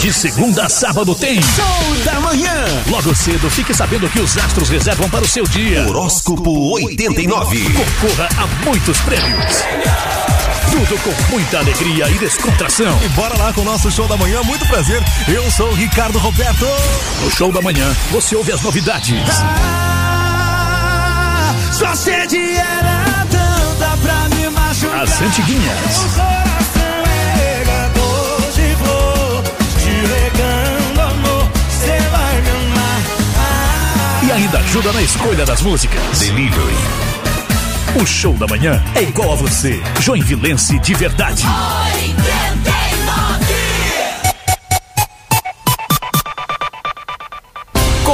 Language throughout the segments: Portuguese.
De segunda a sábado tem Show da Manhã. Logo cedo, fique sabendo que os astros reservam para o seu dia. Horóscopo 89. Concorra a muitos prêmios. Tudo com muita alegria e descontração. E bora lá com o nosso show da manhã. Muito prazer. Eu sou o Ricardo Roberto. No show da manhã, você ouve as novidades. Ah, sua sede era tanta pra me machucar. As antiguinhas. Ainda ajuda na escolha das músicas. Delivery. O show da manhã é igual a você. Joinvilense de verdade.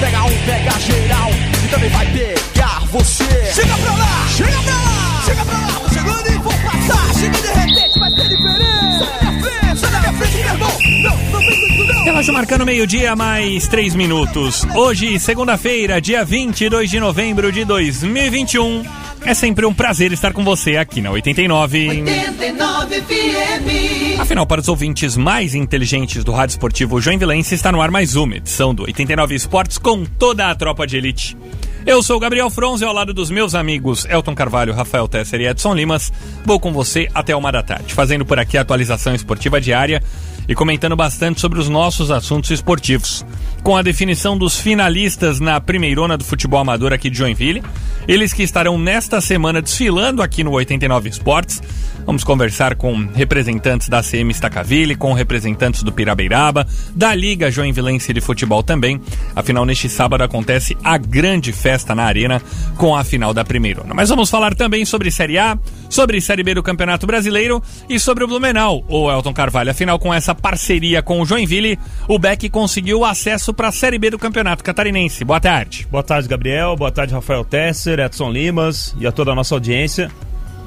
Pega um, pega geral e também vai pegar você. Chega pra lá, chega pra lá, chega pra lá. Tô chegando e vou passar. Chega de repente, vai ser diferente. Sai da minha frente, sai da minha frente, meu irmão. Não, não não. Relógio marcando meio-dia, mais três minutos. Hoje, segunda-feira, dia 22 de novembro de 2021. É sempre um prazer estar com você aqui na 89. 89 FM. Afinal, para os ouvintes mais inteligentes do Rádio Esportivo Joinvilense, está no ar mais uma edição do 89 Esportes com toda a tropa de elite. Eu sou o Gabriel Fronze, ao lado dos meus amigos Elton Carvalho, Rafael Tesser e Edson Limas. Vou com você até uma da tarde, fazendo por aqui a atualização esportiva diária e comentando bastante sobre os nossos assuntos esportivos. Com a definição dos finalistas na primeirona do futebol amador aqui de Joinville, eles que estarão nesta semana desfilando aqui no 89 Esportes. Vamos conversar com representantes da CM Stacaville, com representantes do Pirabeiraba, da Liga Joinvilense de Futebol também. Afinal, neste sábado acontece a grande festa na Arena com a final da primeirona. Mas vamos falar também sobre Série A, sobre Série B do Campeonato Brasileiro e sobre o Blumenau, o Elton Carvalho. Afinal, com essa parceria com o Joinville, o Beck conseguiu acesso para a Série B do Campeonato Catarinense. Boa tarde. Boa tarde, Gabriel. Boa tarde, Rafael Tesser, Edson Limas e a toda a nossa audiência.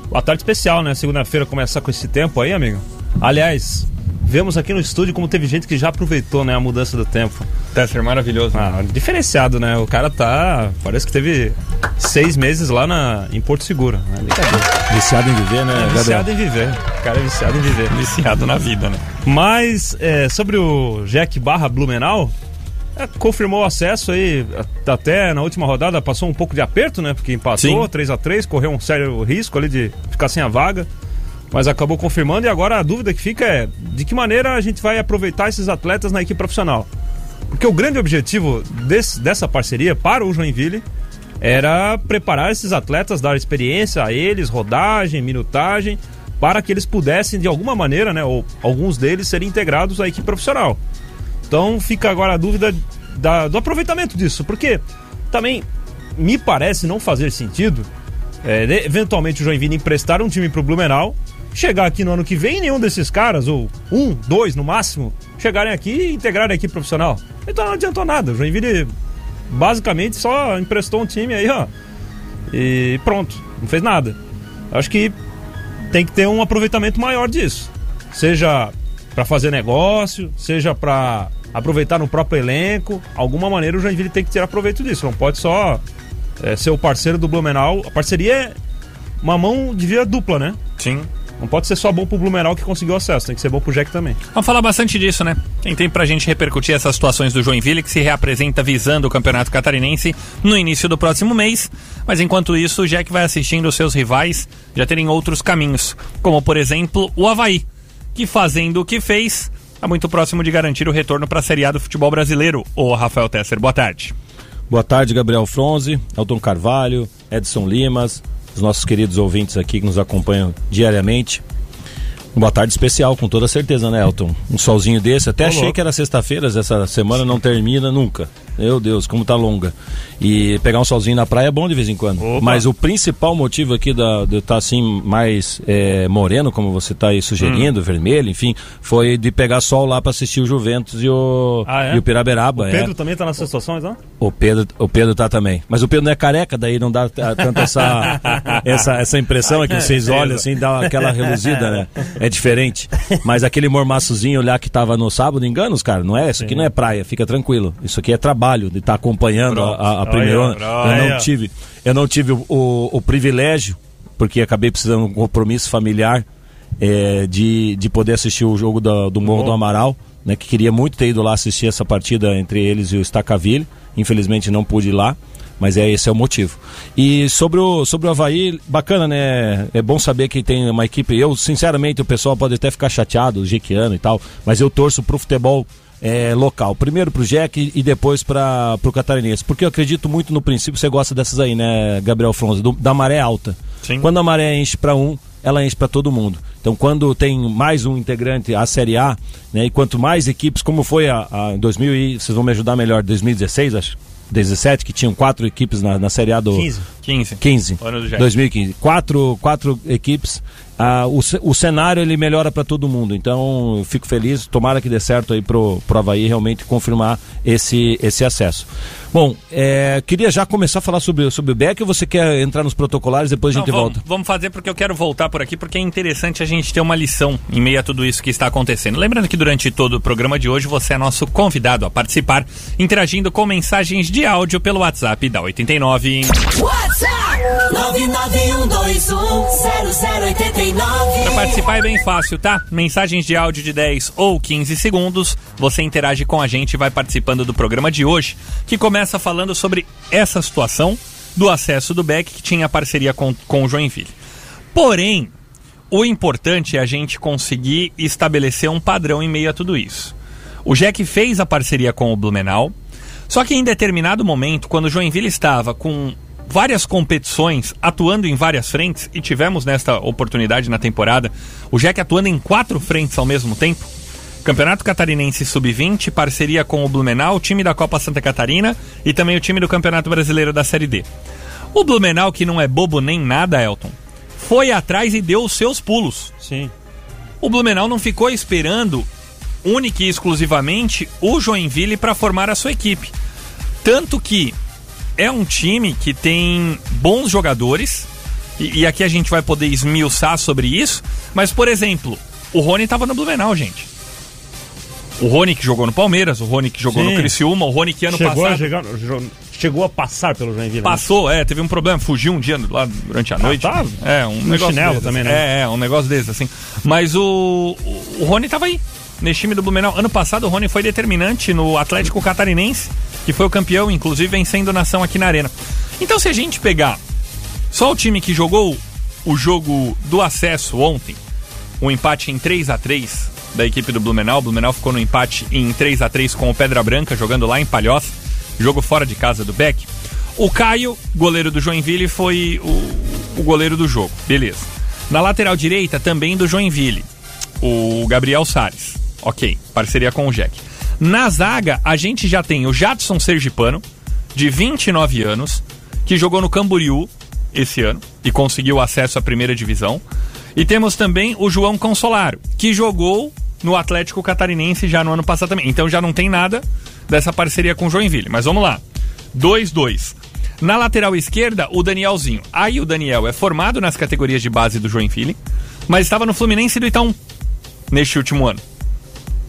Boa tarde especial, né? Segunda-feira começar com esse tempo aí, amigo. Aliás, vemos aqui no estúdio como teve gente que já aproveitou, né, a mudança do tempo. Tesser, maravilhoso. Ah, diferenciado, né? O cara tá. Parece que teve seis meses lá na, em Porto Seguro. É brincadeira. Viciado em viver, né, É Gabriel? viciado em viver. O cara é viciado em viver. Viciado na vida, né? Mas é, sobre o Jack Barra Blumenau, confirmou o acesso aí até na última rodada, passou um pouco de aperto, né? Porque empatou Sim. 3 a 3 correu um sério risco ali de ficar sem a vaga. Mas acabou confirmando e agora a dúvida que fica é de que maneira a gente vai aproveitar esses atletas na equipe profissional. Porque o grande objetivo desse- dessa parceria para o Joinville era preparar esses atletas, dar experiência a eles, rodagem, minutagem, para que eles pudessem, de alguma maneira, né, ou alguns deles, serem integrados à equipe profissional. Então fica agora a dúvida da- do aproveitamento disso, porque também me parece não fazer sentido, é, eventualmente o Joinville emprestar um time para o Blumenau, chegar aqui no ano que vem e nenhum desses caras, ou um, dois no máximo, chegarem aqui e integrarem a equipe profissional. Então não adiantou nada. O Joinville basicamente só emprestou um time aí, ó. E pronto, não fez nada. Acho que tem que ter um aproveitamento maior disso. Seja para fazer negócio, seja para aproveitar no próprio elenco. Alguma maneira o Joinville tem que tirar proveito disso. Não pode só é, ser o parceiro do Blumenau. A parceria é uma mão de via dupla, né? Sim. Não pode ser só bom pro Blumenau que conseguiu acesso, tem que ser bom pro Jack também. Vamos falar bastante disso, né? Tem tempo pra gente repercutir essas situações do Joinville, que se reapresenta visando o Campeonato Catarinense no início do próximo mês. Mas enquanto isso, o Jack vai assistindo os seus rivais já terem outros caminhos. Como, por exemplo, o Havaí, que fazendo o que fez, está muito próximo de garantir o retorno para a Série A do futebol brasileiro. Ô, Rafael Tesser, boa tarde. Boa tarde, Gabriel Fronze, Elton Carvalho, Edson Limas, os nossos queridos ouvintes aqui que nos acompanham diariamente. Boa tarde especial, com toda certeza, né, Elton? Um solzinho desse. Até Ô, achei louco. que era sexta-feira, essa semana não termina nunca. Meu Deus, como tá longa. E pegar um solzinho na praia é bom de vez em quando. Opa. Mas o principal motivo aqui da, de eu estar assim mais é, moreno, como você está aí sugerindo, Hum. vermelho, enfim, foi de pegar sol lá para assistir o Juventus e o, Ah, é? e o Piraberaba. O é. Pedro também tá nessas situações, não? O Pedro, o Pedro tá também. Mas o Pedro não é careca, daí não dá tanto essa, essa, essa impressão é que vocês olham assim, dá aquela reluzida, né? É diferente. Mas aquele mormaçozinho lá que tava no sábado, enganos, cara, não é? Isso aqui não é praia, fica tranquilo. Isso aqui é trabalho de estar acompanhando a, a, a primeira Olha. Eu não tive, eu não tive o, o, o privilégio, porque acabei precisando de um compromisso familiar, é, de, de poder assistir o jogo da- do Morro do Amaral, né, que queria muito ter ido lá assistir essa partida entre eles e o Stacaville. Infelizmente não pude ir lá, mas é esse é o motivo. E sobre o, sobre o Havaí, bacana, né? É bom saber que tem uma equipe. Eu, sinceramente, o pessoal pode até ficar chateado, o Jequiano e tal, mas eu torço pro futebol é, local. Primeiro pro Jack e depois para pro Catarinense. Porque eu acredito muito no princípio, você gosta dessas aí, né, Gabriel Fronza, do- da maré alta. Sim. Quando a maré enche para um, ela enche para todo mundo. Então, quando tem mais um integrante à Série A, né, e quanto mais equipes, como foi a, a em 2000 e vocês vão me ajudar melhor, 2016, acho, 17, que tinham quatro equipes na, na Série A do 15. 15. 15. Ano do Jack. 2015. Quatro, quatro equipes. Ah, o, o cenário ele melhora para todo mundo. Então eu fico feliz. Tomara que dê certo aí pro, pro Havaí realmente confirmar esse, esse acesso. Bom, é, queria já começar a falar sobre, sobre o Beck ou você quer entrar nos protocolares depois a Não, gente vamos, volta? vamos fazer porque eu quero voltar por aqui, porque é interessante a gente ter uma lição em meio a tudo isso que está acontecendo. Lembrando que durante todo o programa de hoje você é nosso convidado a participar, interagindo com mensagens de áudio pelo WhatsApp da 89. WhatsApp 991210089. Para participar é bem fácil, tá? Mensagens de áudio de 10 ou 15 segundos. Você interage com a gente e vai participando do programa de hoje, que começa falando sobre essa situação do acesso do Beck, que tinha parceria com, com o Joinville. Porém, o importante é a gente conseguir estabelecer um padrão em meio a tudo isso. O Jack fez a parceria com o Blumenau, só que em determinado momento, quando o Joinville estava com várias competições, atuando em várias frentes, e tivemos nesta oportunidade na temporada, o Jack atuando em quatro frentes ao mesmo tempo. Campeonato Catarinense Sub-20, parceria com o Blumenau, time da Copa Santa Catarina e também o time do Campeonato Brasileiro da Série D. O Blumenau, que não é bobo nem nada, Elton, foi atrás e deu os seus pulos. Sim. O Blumenau não ficou esperando única e exclusivamente o Joinville para formar a sua equipe. Tanto que é um time que tem bons jogadores, e, e aqui a gente vai poder esmiuçar sobre isso, mas, por exemplo, o Rony estava no Blumenau, gente. O Rony que jogou no Palmeiras, o Rony que jogou Sim. no Criciúma, o Rony que ano Chegou a, passado chegar, jo- chegou a passar pelo Joinville. né? passou, é, teve um problema, fugiu um dia lá durante a noite. tá. É, um No negócio chinelo também, né? É, é, um negócio desse, assim. Mas o, o, o Rony tava aí, nesse time do Blumenau. Ano passado o Rony foi determinante no Atlético Catarinense, que foi o campeão, inclusive vencendo nação aqui na Arena. Então se a gente pegar só o time que jogou o jogo do acesso ontem, um empate em 3 a 3 da equipe do Blumenau. O Blumenau ficou no empate em 3 a 3 com o Pedra Branca, jogando lá em Palhoça. Jogo fora de casa do Beck. O Caio, goleiro do Joinville, foi o, o goleiro do jogo. Beleza. Na lateral direita, também do Joinville. O Gabriel Salles. Ok, parceria com o Jack. Na zaga, a gente já tem o Jadson Sergipano, de 29 anos, que jogou no Camboriú esse ano e conseguiu acesso à primeira divisão. E temos também o João Consolaro, que jogou no Atlético Catarinense já no ano passado também. Então já não tem nada dessa parceria com o Joinville. Mas vamos lá. 2-2. Na lateral esquerda, o Danielzinho. Aí o Daniel é formado nas categorias de base do Joinville, mas estava no Fluminense do Itaú neste último ano.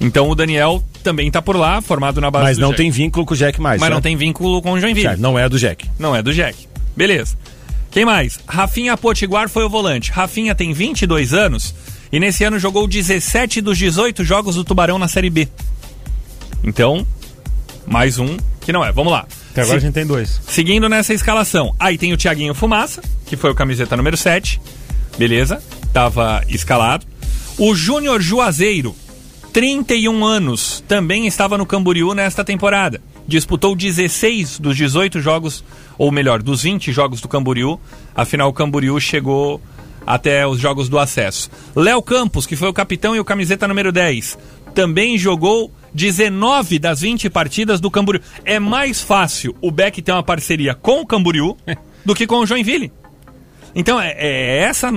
Então o Daniel também está por lá, formado na base Mas não Jack. tem vínculo com o Jack mais. Mas né? não tem vínculo com o Joinville. Certo, não é do Jack. Não é do Jack. Beleza. Quem mais? Rafinha Potiguar foi o volante. Rafinha tem 22 anos e nesse ano jogou 17 dos 18 jogos do Tubarão na Série B. Então, mais um que não é. Vamos lá. Até agora Se- a gente tem dois. Seguindo nessa escalação, aí tem o Thiaguinho Fumaça, que foi o camiseta número 7. Beleza, tava escalado. O Júnior Juazeiro, 31 anos, também estava no Camboriú nesta temporada. Disputou 16 dos 18 jogos, ou melhor, dos 20 jogos do Camboriú. Afinal, o Camboriú chegou até os jogos do acesso. Léo Campos, que foi o capitão e o camiseta número 10, também jogou 19 das 20 partidas do Camboriú. É mais fácil o Beck ter uma parceria com o Camboriú do que com o Joinville. Então é, é essa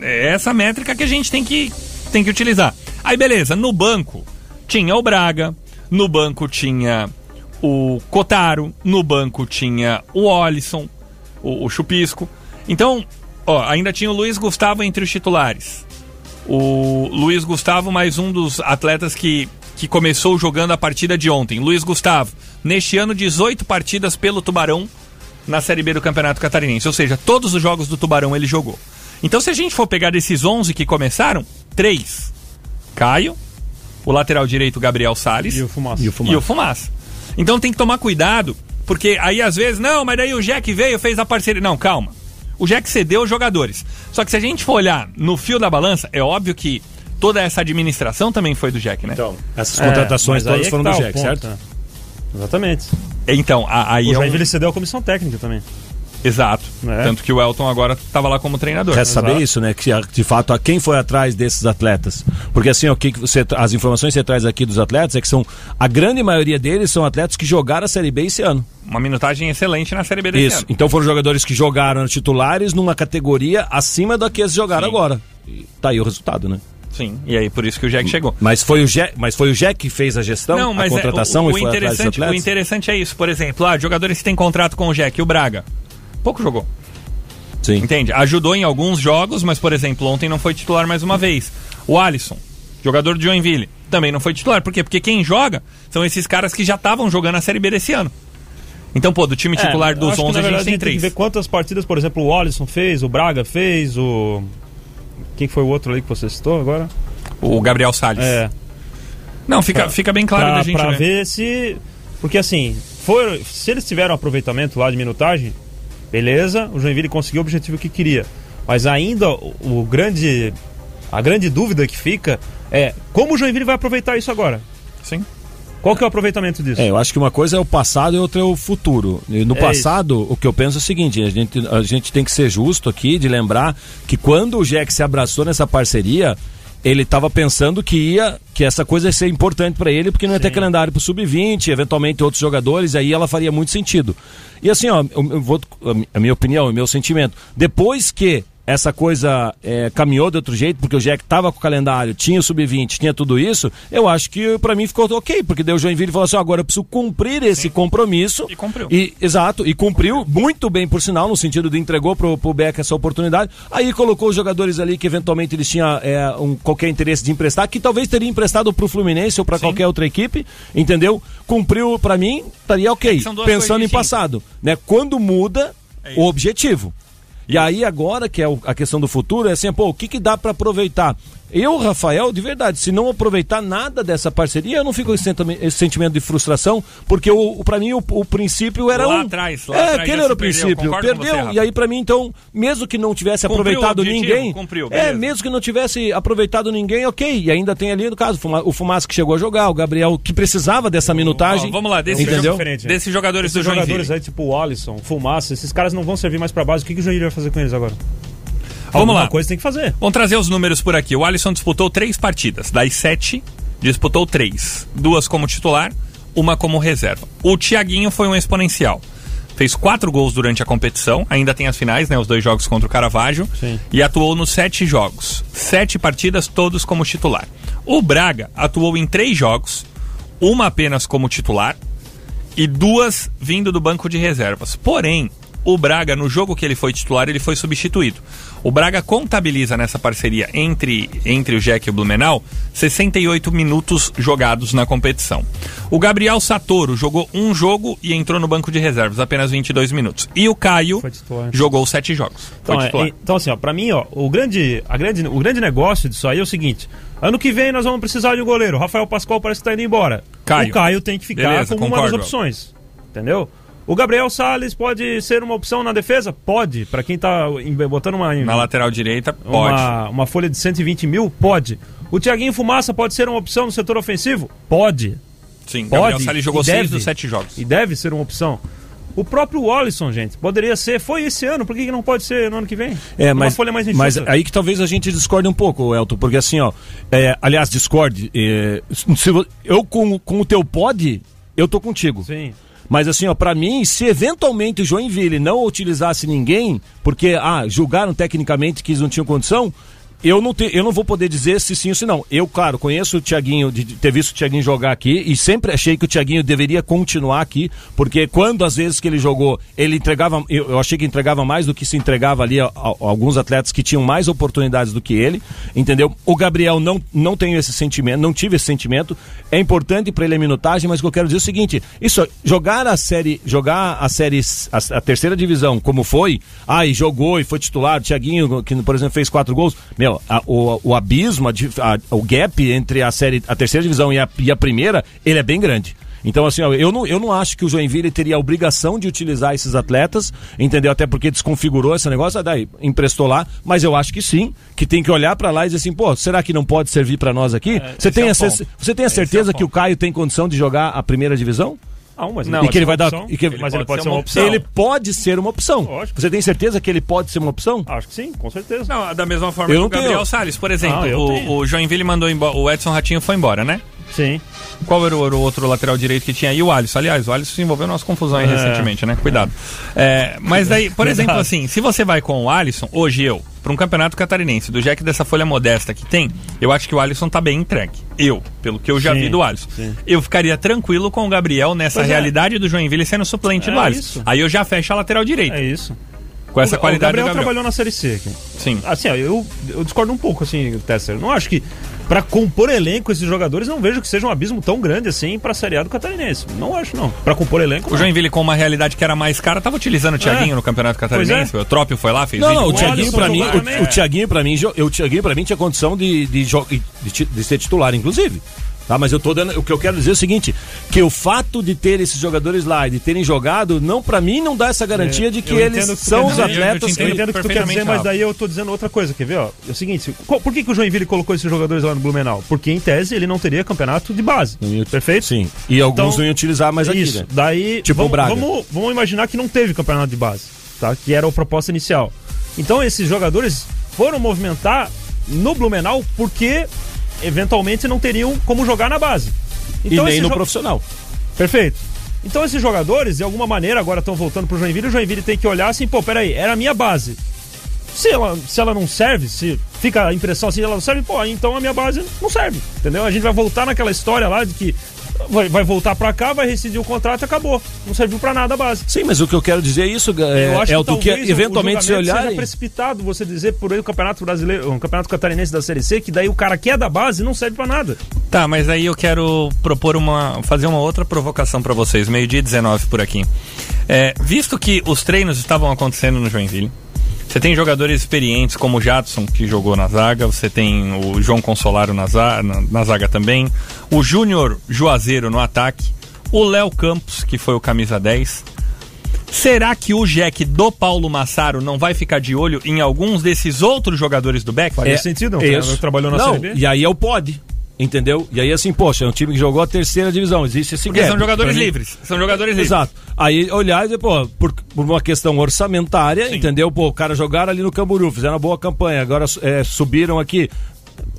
é essa métrica que a gente tem que, tem que utilizar. Aí beleza, no banco tinha o Braga, no banco tinha o Cotaro, no banco tinha o Olisson, o, o Chupisco. Então, ó, ainda tinha o Luiz Gustavo entre os titulares. O Luiz Gustavo, mais um dos atletas que, que começou jogando a partida de ontem. Luiz Gustavo, neste ano, 18 partidas pelo Tubarão na Série B do Campeonato Catarinense. Ou seja, todos os jogos do Tubarão ele jogou. Então, se a gente for pegar desses 11 que começaram, três: Caio, o lateral direito Gabriel Salles E o Fumaça. e o Fumaça. E o Fumaça. Então tem que tomar cuidado, porque aí às vezes, não, mas daí o Jack veio, fez a parceria. Não, calma. O Jack cedeu os jogadores. Só que se a gente for olhar no fio da balança, é óbvio que toda essa administração também foi do Jack, né? Então, essas É, contratações aí todas é foram do tá o Jack, ponto, certo? né? Exatamente. Então, a- aí O é um... Joinville cedeu a comissão técnica também. Exato. É. Tanto que o Elton agora estava lá como treinador. Quer saber Exato. isso, né? Que a- de fato, a quem foi atrás desses atletas? Porque assim, o que você, as informações que você traz aqui dos atletas é que são a grande maioria deles são atletas que jogaram a Série B esse ano. Uma minutagem excelente na Série B desse Isso. ano. Então foram jogadores que jogaram titulares numa categoria acima da que eles jogaram Sim. agora. E tá aí o resultado, né? Sim. E aí por isso que o Jack chegou. Mas foi o Jack, mas foi o Jack que fez a gestão, a é, contratação o, o, e foi atrás dos interessante, o interessante é isso. Por exemplo, ah, jogadores que têm contrato com o Jack, o Braga. Pouco jogou. Sim. Entende? Ajudou em alguns jogos, mas, por exemplo, ontem não foi titular mais uma vez. O Alisson, jogador de Joinville, também não foi titular. Por quê? Porque quem joga são esses caras que já estavam jogando a Série B desse ano. Então, pô, do time titular É, dos acho que, 11 na a gente tem tem que três. ver quantas partidas, por exemplo, o Alisson fez, o Braga fez, o. Quem foi o outro ali que você citou agora? O Gabriel Salles. É. Não, fica, fica bem claro pra, da gente pra ver. ver se. Porque assim, foi, se eles tiveram aproveitamento lá de minutagem, beleza, o Joinville conseguiu o objetivo que queria. Mas ainda o, o grande. A grande dúvida que fica é como o Joinville vai aproveitar isso agora? Sim. Qual que é o aproveitamento disso? É, eu acho que uma coisa é o passado e outra é o futuro. E no É passado, o que eu penso é o seguinte: a gente, a gente tem que ser justo aqui de lembrar que quando o Jack se abraçou nessa parceria, ele estava pensando que ia que essa coisa ia ser importante para ele, porque não ia ter Sim. calendário pro sub-20, eventualmente outros jogadores, aí ela faria muito sentido. E assim, ó, eu, eu vou, a minha opinião, o meu sentimento, depois que essa coisa é, caminhou de outro jeito, porque o Jack tava com o calendário, tinha o sub-20, tinha tudo isso, eu acho que pra mim ficou ok, porque deu o Joinville e falou assim: "Ó, agora eu preciso cumprir esse compromisso. E cumpriu. E, exato, e cumpriu muito bem, por sinal, no sentido de entregou pro, pro Beck essa oportunidade. Aí colocou os jogadores ali que eventualmente eles tinham é, um, qualquer interesse de emprestar, que talvez teria emprestado pro Fluminense ou pra qualquer outra equipe, entendeu? Cumpriu pra mim, estaria ok. Duas Pensando em passado, né? Quando muda É o objetivo. E aí agora que é a questão do futuro é assim, pô, o que que dá pra aproveitar? Eu, Rafael, de verdade, se não aproveitar nada dessa parceria, eu não fico com esse, sentime- esse sentimento de frustração, porque para mim o, o princípio era Lá um. atrás, lá é, atrás aquele era o perdeu, princípio. você, Perdeu. Rafa. e aí pra mim então, mesmo que não tivesse Cumpriu o aproveitado objetivo, ninguém, cumpriu, é, mesmo que não tivesse aproveitado ninguém, OK. E ainda tem ali no caso o Fumaça que chegou a jogar, o Gabriel que precisava dessa minutagem. Ó, vamos lá, desse entendeu? jogo diferente? Desses jogadores Esses do Joinville. jogadores aí, tipo o Alisson, Fumaça, esses caras não vão servir mais pra base. O que, que o Joinville vai fazer com eles agora? Vamos Alguma lá. coisa tem que fazer. Vamos trazer os números por aqui. O Alisson disputou três partidas. Das sete, disputou três. Duas como titular, uma como reserva. O Thiaguinho foi um exponencial. Fez quatro gols durante a competição. Ainda tem as finais, né? Os dois jogos contra o Caravaggio. Sim. E atuou nos sete jogos. Sete partidas, todos como titular. O Braga atuou em três jogos. Uma apenas como titular e duas vindo do banco de reservas. Porém, o Braga, no jogo que ele foi titular, ele foi substituído. O Braga contabiliza nessa parceria entre, entre o Jack e o Blumenau 68 minutos jogados na competição. O Gabriel Satoro jogou um jogo e entrou no banco de reservas, apenas 22 minutos. E o Caio jogou sete jogos. Então, é, então assim, ó, pra mim, ó, o grande, a grande, o grande negócio disso aí é o seguinte: ano que vem nós vamos precisar de um goleiro. Rafael Pascoal parece que tá indo embora. Caio. O Caio tem que ficar Beleza, como uma das concordo. opções. Entendeu? O Gabriel Salles pode ser uma opção na defesa? Pode. Pra quem tá botando uma, Na lateral direita, pode. uma, uma folha de 120 mil? Pode. O Thiaguinho Fumaça pode ser uma opção no setor ofensivo? Pode. Sim, Gabriel Pode. Salles jogou e seis deve. dos sete jogos. E deve ser uma opção. O próprio Wallison, gente, poderia ser, foi esse ano, por que não pode ser no ano que vem? É, Uma mas, folha mais mas enxuta. aí que talvez a gente discorde um pouco, Elton, porque assim, ó, é, aliás, discorde, é, se eu com, com o teu pod, eu tô contigo. Sim. Mas assim, ó, pra mim, se eventualmente o Joinville não utilizasse ninguém, porque, ah, julgaram tecnicamente que eles não tinham condição, eu não, te, eu não vou poder dizer se sim ou se não. Eu, claro, conheço o Thiaguinho, de ter visto o Thiaguinho jogar aqui e sempre achei que o Thiaguinho deveria continuar aqui, porque quando às vezes que ele jogou, ele entregava, eu, eu achei que entregava mais do que se entregava ali a, a- a alguns atletas que tinham mais oportunidades do que ele, entendeu? O Gabriel não, não tenho esse sentimento, não tive esse sentimento. É importante para ele a minutagem, mas o que eu quero dizer é o seguinte: isso, jogar a série, jogar a série, a, a terceira divisão, como foi, ah, e jogou e foi titular, o Thiaguinho, que por exemplo fez quatro gols, meu, a- o, o abismo, a o gap entre a série, a terceira divisão e a, e a primeira, ele é bem grande. Então, assim, ó, eu não, eu não acho que o Joinville teria a obrigação de utilizar esses atletas, entendeu? Até porque desconfigurou esse negócio, ah, daí emprestou lá, mas eu acho que sim, que tem que olhar pra lá e dizer assim, pô, será que não pode servir pra nós aqui? você, esse tem é a, você tem a é certeza que ponto. o Caio tem condição de jogar a primeira divisão? Não, mas Não, pode e que ele vai dar. opção. e que- mas ele pode ser uma opção. Ele pode ser uma opção. Lógico. Você tem certeza que ele pode ser uma opção? Acho que sim, com certeza. Não, da mesma forma Eu que o Gabriel tenho. Salles, por exemplo. Ah, eu tenho. o, o Joinville mandou embora. O Edson Ratinho foi embora, né? Sim. Qual era o, o outro lateral direito que tinha aí? O Alisson. Aliás, o Alisson se envolveu nas confusões É. recentemente, né? Cuidado. É, mas daí, por exemplo, assim, se você vai com o Alisson, hoje eu, para um campeonato catarinense, do Jack dessa folha modesta que tem, eu acho que o Alisson tá bem entregue. Eu, pelo que eu já Sim, vi do Alisson. sim. Eu ficaria tranquilo com o Gabriel nessa Pois é. realidade do Joinville sendo suplente É do Alisson. isso. Aí eu já fecho a lateral direita. É isso. Com essa o, qualidade o Gabriel, Gabriel. trabalhou na Série C aqui. Sim. Assim, ó, eu, eu discordo um pouco, assim, Tesser. Não acho que pra compor elenco esses jogadores, não vejo que seja um abismo tão grande assim pra Série A do Catarinense. Não acho, não. Pra compor elenco, O não. Joinville, com uma realidade que era mais cara, tava utilizando o Thiaguinho É. no Campeonato Catarinense. O Trópio foi lá, fez Não, não, o Thiaguinho pra mim, o, o é. Thiaguinho pra mim, jo- o Thiaguinho pra mim tinha condição de, de, de, ti- de ser titular, inclusive. Tá, mas eu tô dando, o que eu quero dizer é o seguinte, que o fato de ter esses jogadores lá e de terem jogado, não para mim não dá essa garantia de que É, eles que são os dizer. Eu- eu atletas. Eu entendo o que tu quer dizer, mas daí eu tô dizendo outra coisa, quer ver? Ó, é o seguinte, qual- por que, que o Joinville colocou esses jogadores lá no Blumenau? Porque, em tese, ele não teria campeonato de base. Perfeito? Sim. E alguns Então, não iam utilizar mais aqui, Isso. né? Daí, Tipo vamos, o Braga. Vamos, vamos imaginar que não teve campeonato de base, tá? Que era a proposta inicial. Então, esses jogadores foram movimentar no Blumenau porque, eventualmente, não teriam como jogar na base. E Então, nem esses no jo- profissional. Perfeito. Então esses jogadores, de alguma maneira, agora estão voltando pro Joinville, o Joinville tem que olhar assim, pô, peraí, era a minha base. Se ela, se ela não serve, se fica a impressão assim, ela não serve, pô, então a minha base não serve, entendeu? A gente vai voltar naquela história lá de que vai, vai voltar pra cá, vai rescindir o contrato e acabou. Não serviu pra nada a base. Sim, mas o que eu quero dizer é isso, é, Eu acho é que o que o- eventualmente o se olhar. seja e- precipitado você dizer por aí o Campeonato Brasileiro, o Campeonato Catarinense da Série C, que daí o cara que é da base não serve pra nada. Tá, mas aí eu quero propor uma. fazer uma outra provocação pra vocês, meio-dia e 19 por aqui. É, visto que os treinos estavam acontecendo no Joinville, você tem jogadores experientes como o Jadson, que jogou na zaga, você tem o João Consolaro na, za- na- na zaga também, o Júnior Juazeiro no ataque, o Léo Campos, que foi o camisa 10. Será que o Jack do Paulo Massaro não vai ficar de olho em alguns desses outros jogadores do Beck? Faria sentido, um isso. treinador que trabalhou na não. E aí é o pode. Entendeu? E aí, assim, poxa, é um time que jogou a terceira divisão. Existe esse Porque gap. são jogadores livres. São jogadores livres. Exato. Aí olhar e dizer, pô, por, por uma questão orçamentária, Sim. entendeu? Pô, o cara jogaram ali no Camburu, fizeram uma boa campanha, agora é, subiram aqui.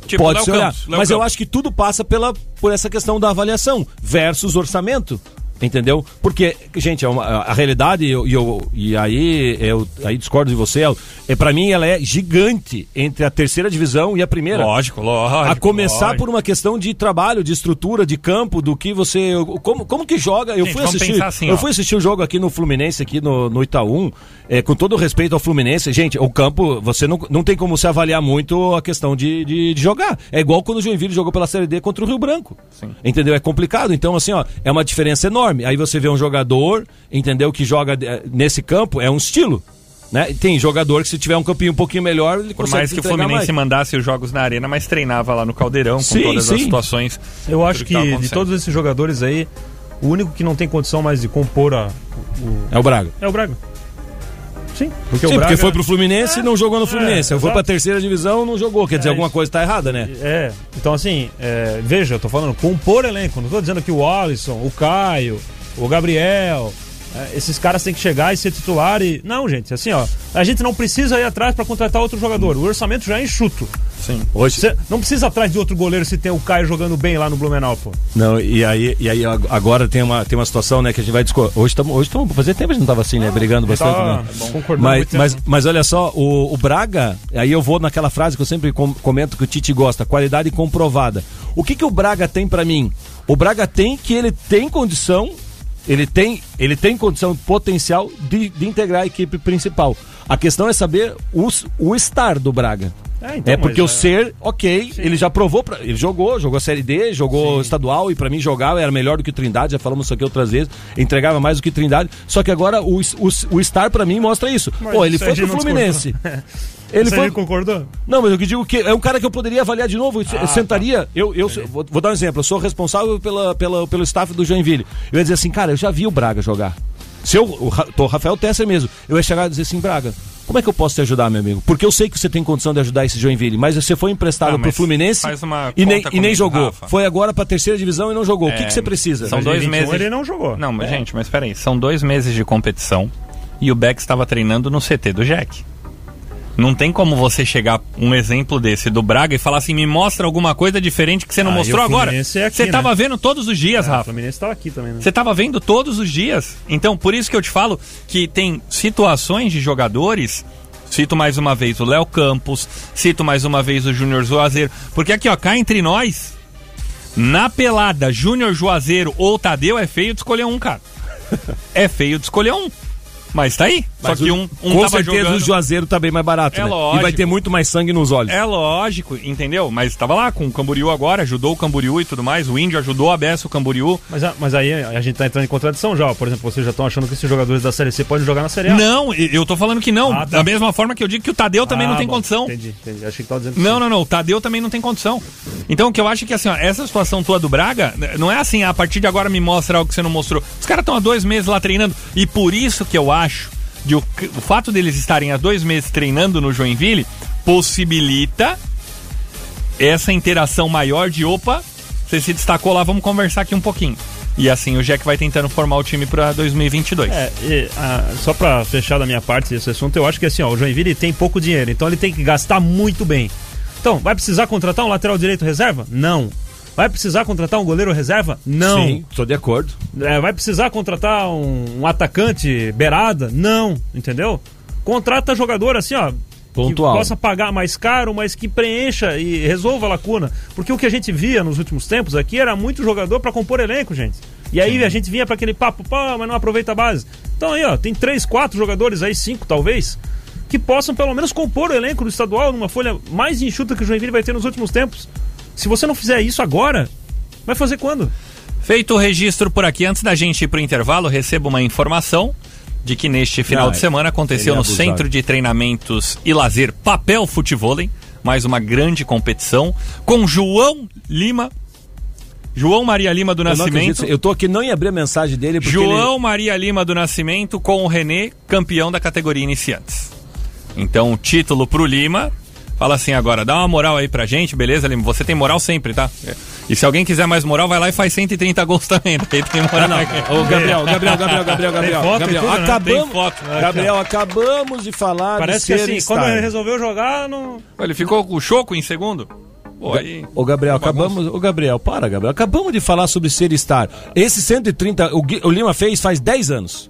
Tipo, Pode Léo ser olhar. Campos, Mas eu Campos. acho que tudo passa pela, por essa questão da avaliação versus orçamento. Entendeu? Porque, gente, é uma- a, realidade, e eu, e eu- e aí eu aí discordo de você, El, é, para mim ela é gigante entre a terceira divisão e a primeira. Lógico, lógico. A começar lógico. por uma questão de trabalho, de estrutura, de campo, do que você. Como, como que joga? Eu Gente, fui assistir. assim, eu ó. fui assistir o jogo aqui no Fluminense, aqui no, no Itaú. é, com todo o respeito ao Fluminense, gente, o campo, você não, não tem como se avaliar muito a questão de, de, de jogar. É igual quando o Joinville jogou pela Série D contra o Rio Branco. Entendeu? É complicado. Então, assim, ó, é uma diferença enorme. Aí você vê um jogador, entendeu, que joga eh, nesse campo, é um estilo. Né? Tem jogador que se tiver um campinho um pouquinho melhor, ele Por mais que o Fluminense mais. mandasse os jogos na arena, mas treinava lá no Caldeirão com Sim, todas as sim. situações. Eu acho que, tava de todos esses jogadores aí, o único que não tem condição mais de compor a, o, É o Braga. é o Braga. Sim, porque Sim, o Braga... porque foi pro Fluminense e não jogou no Fluminense. é, foi pra terceira divisão não jogou. Quer dizer, É alguma coisa tá errada, né? É, então assim, é, veja, eu tô falando compor elenco, não tô dizendo que o Alisson, o Caio, o Gabriel, é, esses caras têm que chegar e ser titular e. Não, gente, assim, ó. A gente não precisa ir atrás pra contratar outro jogador. O orçamento já é enxuto. Sim. Hoje, Você não precisa atrás de outro goleiro se tem o Caio jogando bem lá no Blumenau, pô. Não, e aí, e aí ag- agora tem uma, tem uma situação, né, que a gente vai discutir. Hoje estamos. Hoje tamo, fazia tempo que a gente não tava assim, né? Brigando bastante. Tá né? concordando Mas, muito mas, tempo. mas olha só, o, o Braga, aí eu vou naquela frase que eu sempre com- comento que o Tite gosta, qualidade comprovada. O que, que o Braga tem pra mim? O Braga tem que ele tem condição, ele tem, ele tem condição potencial de, de integrar a equipe principal. A questão é saber os, o estar do Braga. É, então, é porque mas o é- ser, ok, ele já provou, pra, ele jogou, jogou Série D, jogou estadual e pra mim jogava era melhor do que o Trindade, já falamos isso aqui outras vezes, entregava mais do que o Trindade, só que agora o, o, o estar pra mim mostra isso. Mas Pô, ele a foi pro Fluminense. Ele Você foi... concordou? Não, mas eu que digo que é um cara que eu poderia avaliar de novo. Eu Ah, sentaria. Eu, eu vou, vou dar um exemplo. Eu sou responsável pela, pela, pelo staff do Joinville. Eu ia dizer assim, cara, eu já vi o Braga jogar. Se eu. O, tô Rafael Tesser mesmo. Eu ia chegar e dizer assim, Braga. Como é que eu posso te ajudar, meu amigo? Porque eu sei que você tem condição de ajudar esse Joinville, mas você foi emprestado Ah, pro mas Fluminense faz uma e nem, e nem jogou. Rafa. Foi agora pra terceira divisão e não jogou. o que, É, que você precisa? São dois 2021 meses. ele não jogou. Não, mas gente, mas peraí. São dois meses de competição e o Beck estava treinando no CT do Jack. Não tem como você chegar um exemplo desse do Braga e falar assim, me mostra alguma coisa diferente que você não Ah, mostrou o agora. É aqui, você né? tava vendo todos os dias, o Rafa. Fluminense tava aqui também, né? Você tava vendo todos os dias. Então, por isso que eu te falo que tem situações de jogadores. Cito mais uma vez o Léo Campos, cito mais uma vez o Júnior Juazeiro. Porque aqui, ó, cá entre nós, na pelada, Júnior Juazeiro ou Tadeu é feio de escolher um, cara. é feio de escolher um. Mas tá aí. Mas Só que um, um com certeza jogando... o Juazeiro tá bem mais barato, É né? E vai lógico. ter muito mais sangue nos olhos. É lógico, entendeu? Mas tava lá com o Camboriú agora, ajudou o Camboriú e tudo mais. O Índio ajudou a Beça o Camboriú. Mas, mas aí a gente tá entrando em contradição já. Por exemplo, vocês já estão achando que esses jogadores da Série C podem jogar na Série A. Não, eu tô falando que não. Ah, tá. Da mesma forma que eu digo que o Tadeu também Ah, não tem bom, condição. Entendi, entendi. Achei que tava dizendo que Não, sim. não, não. O Tadeu também não tem condição. Então, o que eu acho é que assim, ó, essa situação tua do Braga, né, não é assim, a partir de agora me mostra algo que você não mostrou. Os caras estão há dois meses lá treinando. E por isso que eu acho de o, o fato deles estarem há dois meses treinando no Joinville possibilita essa interação maior de opa, você se destacou lá, vamos conversar aqui um pouquinho. E assim o Jack vai tentando formar o time pra 2022. É, e, ah, só pra fechar da minha parte esse assunto, eu acho que assim, ó, o Joinville tem pouco dinheiro, então ele tem que gastar muito bem. Então, vai precisar contratar um lateral direito reserva? Não. Vai precisar contratar um goleiro reserva? Não. Sim, tô de acordo. É, vai precisar contratar um, um atacante beirada? Não, entendeu? Contrata jogador assim, ó. Pontual. Que possa pagar mais caro, mas que preencha e resolva a lacuna. Porque o que a gente via nos últimos tempos aqui era muito jogador pra compor elenco, gente. E aí a gente vinha pra aquele papo, pô, mas não aproveita a base. Então aí, ó, tem três, quatro jogadores aí, cinco talvez, que possam pelo menos compor o elenco do estadual numa folha mais enxuta que o Joinville vai ter nos últimos tempos. Se você não fizer isso agora, vai fazer quando? Feito o registro por aqui, antes da gente ir pro intervalo, recebo uma informação de que neste final Ah, de semana aconteceu ele é no abusado. Centro de Treinamentos e Lazer Papel Futevôlei, mais uma grande competição, com João Lima, João Maria Lima do Eu, não Nascimento, eu tô aqui não em abrir a mensagem dele porque João Maria Lima do Nascimento com o Renê, campeão da categoria iniciantes. Então, o título pro Lima. Fala assim agora, dá uma moral aí pra gente, beleza, Lima? Você tem moral sempre, tá? E se alguém quiser mais moral, vai lá e faz 130 gols também. Porque tem moral. Ô, Gabriel, Gabriel, Gabriel, Gabriel, Gabriel. foto e Gabriel, tudo, né? acabamos, Tem foto. Gabriel, acabamos de falar Parece de que assim, star. quando ele resolveu jogar, não. Ele ficou com o choco em segundo? Pô, aí... Ô Gabriel, acabamos. Ô Gabriel, para, Gabriel. Acabamos de falar sobre ser star. Esse 130, o, Gui- o Lima fez faz 10 anos.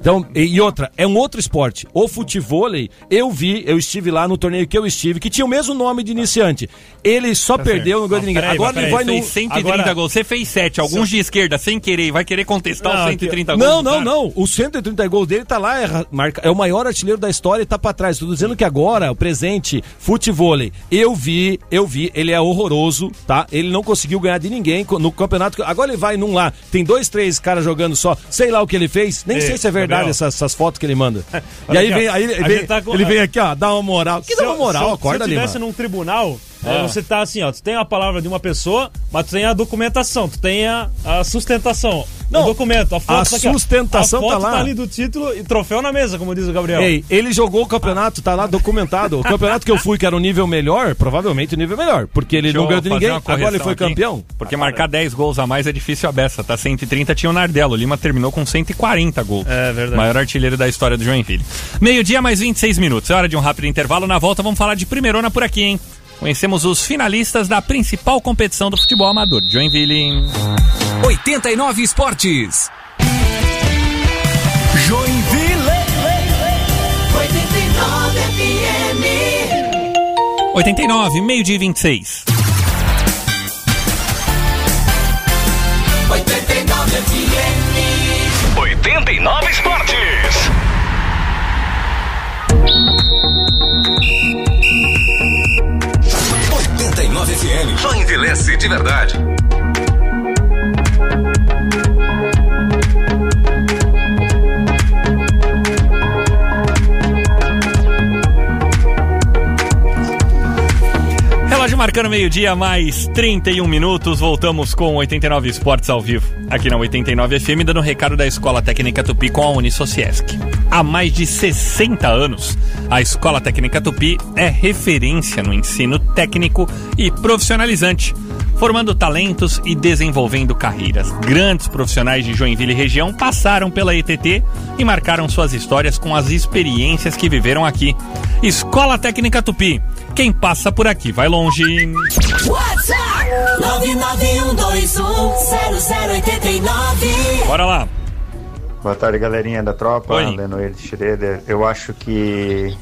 Então, e, outra, é um outro esporte. O futevôlei, eu vi, eu estive lá no torneio que eu estive, que tinha o mesmo nome de iniciante. Ele só perdeu no gol de ninguém. peraí, Agora ele vai no. Fez 130 agora- gols. Você fez 7, alguns de esquerda, sem querer, vai querer contestar Não, os aqui, 130 gols. Não, não, não. O 130 gols dele tá lá, é, marca, é o maior artilheiro da história e tá pra trás. Tô dizendo que agora, o presente, futevôlei, eu vi, eu vi, ele é horroroso, tá? Ele não conseguiu ganhar de ninguém no campeonato. Agora ele vai num lá, tem dois, três caras jogando só, sei lá o que ele fez, nem Ei, sei se é verdade Gabriel. essas, essas fotos que ele manda. e aí vem, aí ele vem, tá com- ele vem aqui, ó, dá uma moral. Que Se dá uma moral, eu, acorda se eu ali, estivesse num tribunal, aí você tá assim, ó, tu tem a palavra de uma pessoa, mas tu tem a documentação, tu tem a, a sustentação. Não, o documento, a foto a tá aqui, sustentação a foto tá lá. ali do título e troféu na mesa, como diz o Gabriel. Ei, ele jogou o campeonato, tá lá documentado. O campeonato que eu fui, que era o nível melhor, provavelmente o nível melhor. Porque ele Deixa não ganhou de ninguém. Agora ele foi aqui, campeão. Porque marcar 10 gols a mais é difícil a beça. Tá 130 tinha o Nardello. O Lima terminou com 140 gols. É verdade. Maior artilheiro da história do Joinville. Meio-dia, mais 26 minutos. É hora de um rápido intervalo. Na volta, vamos falar de primeirona por aqui, hein? Conhecemos os finalistas da principal competição do futebol amador. Joinville. 89 Esportes. Joinville. 89 FM. 89, meio-dia e 26. 89 FM. 89 Esportes. Envelhece de verdade. Relógio marcando meio-dia, mais 31 minutos. Voltamos com 89 Esportes ao vivo. Aqui na 89 FM, dando recado da Escola Técnica Tupi com a Unisociesc. Há mais de 60 anos, a Escola Técnica Tupi é referência no ensino técnico e profissionalizante, formando talentos e desenvolvendo carreiras. Grandes profissionais de Joinville e região passaram pela ETT e marcaram suas histórias com as experiências que viveram aqui. Escola Técnica Tupi. Quem passa por aqui vai longe. WhatsApp 991210089. Bora lá. Boa tarde, galerinha da tropa. Oi. Lenoir Schroeder. Eu acho que.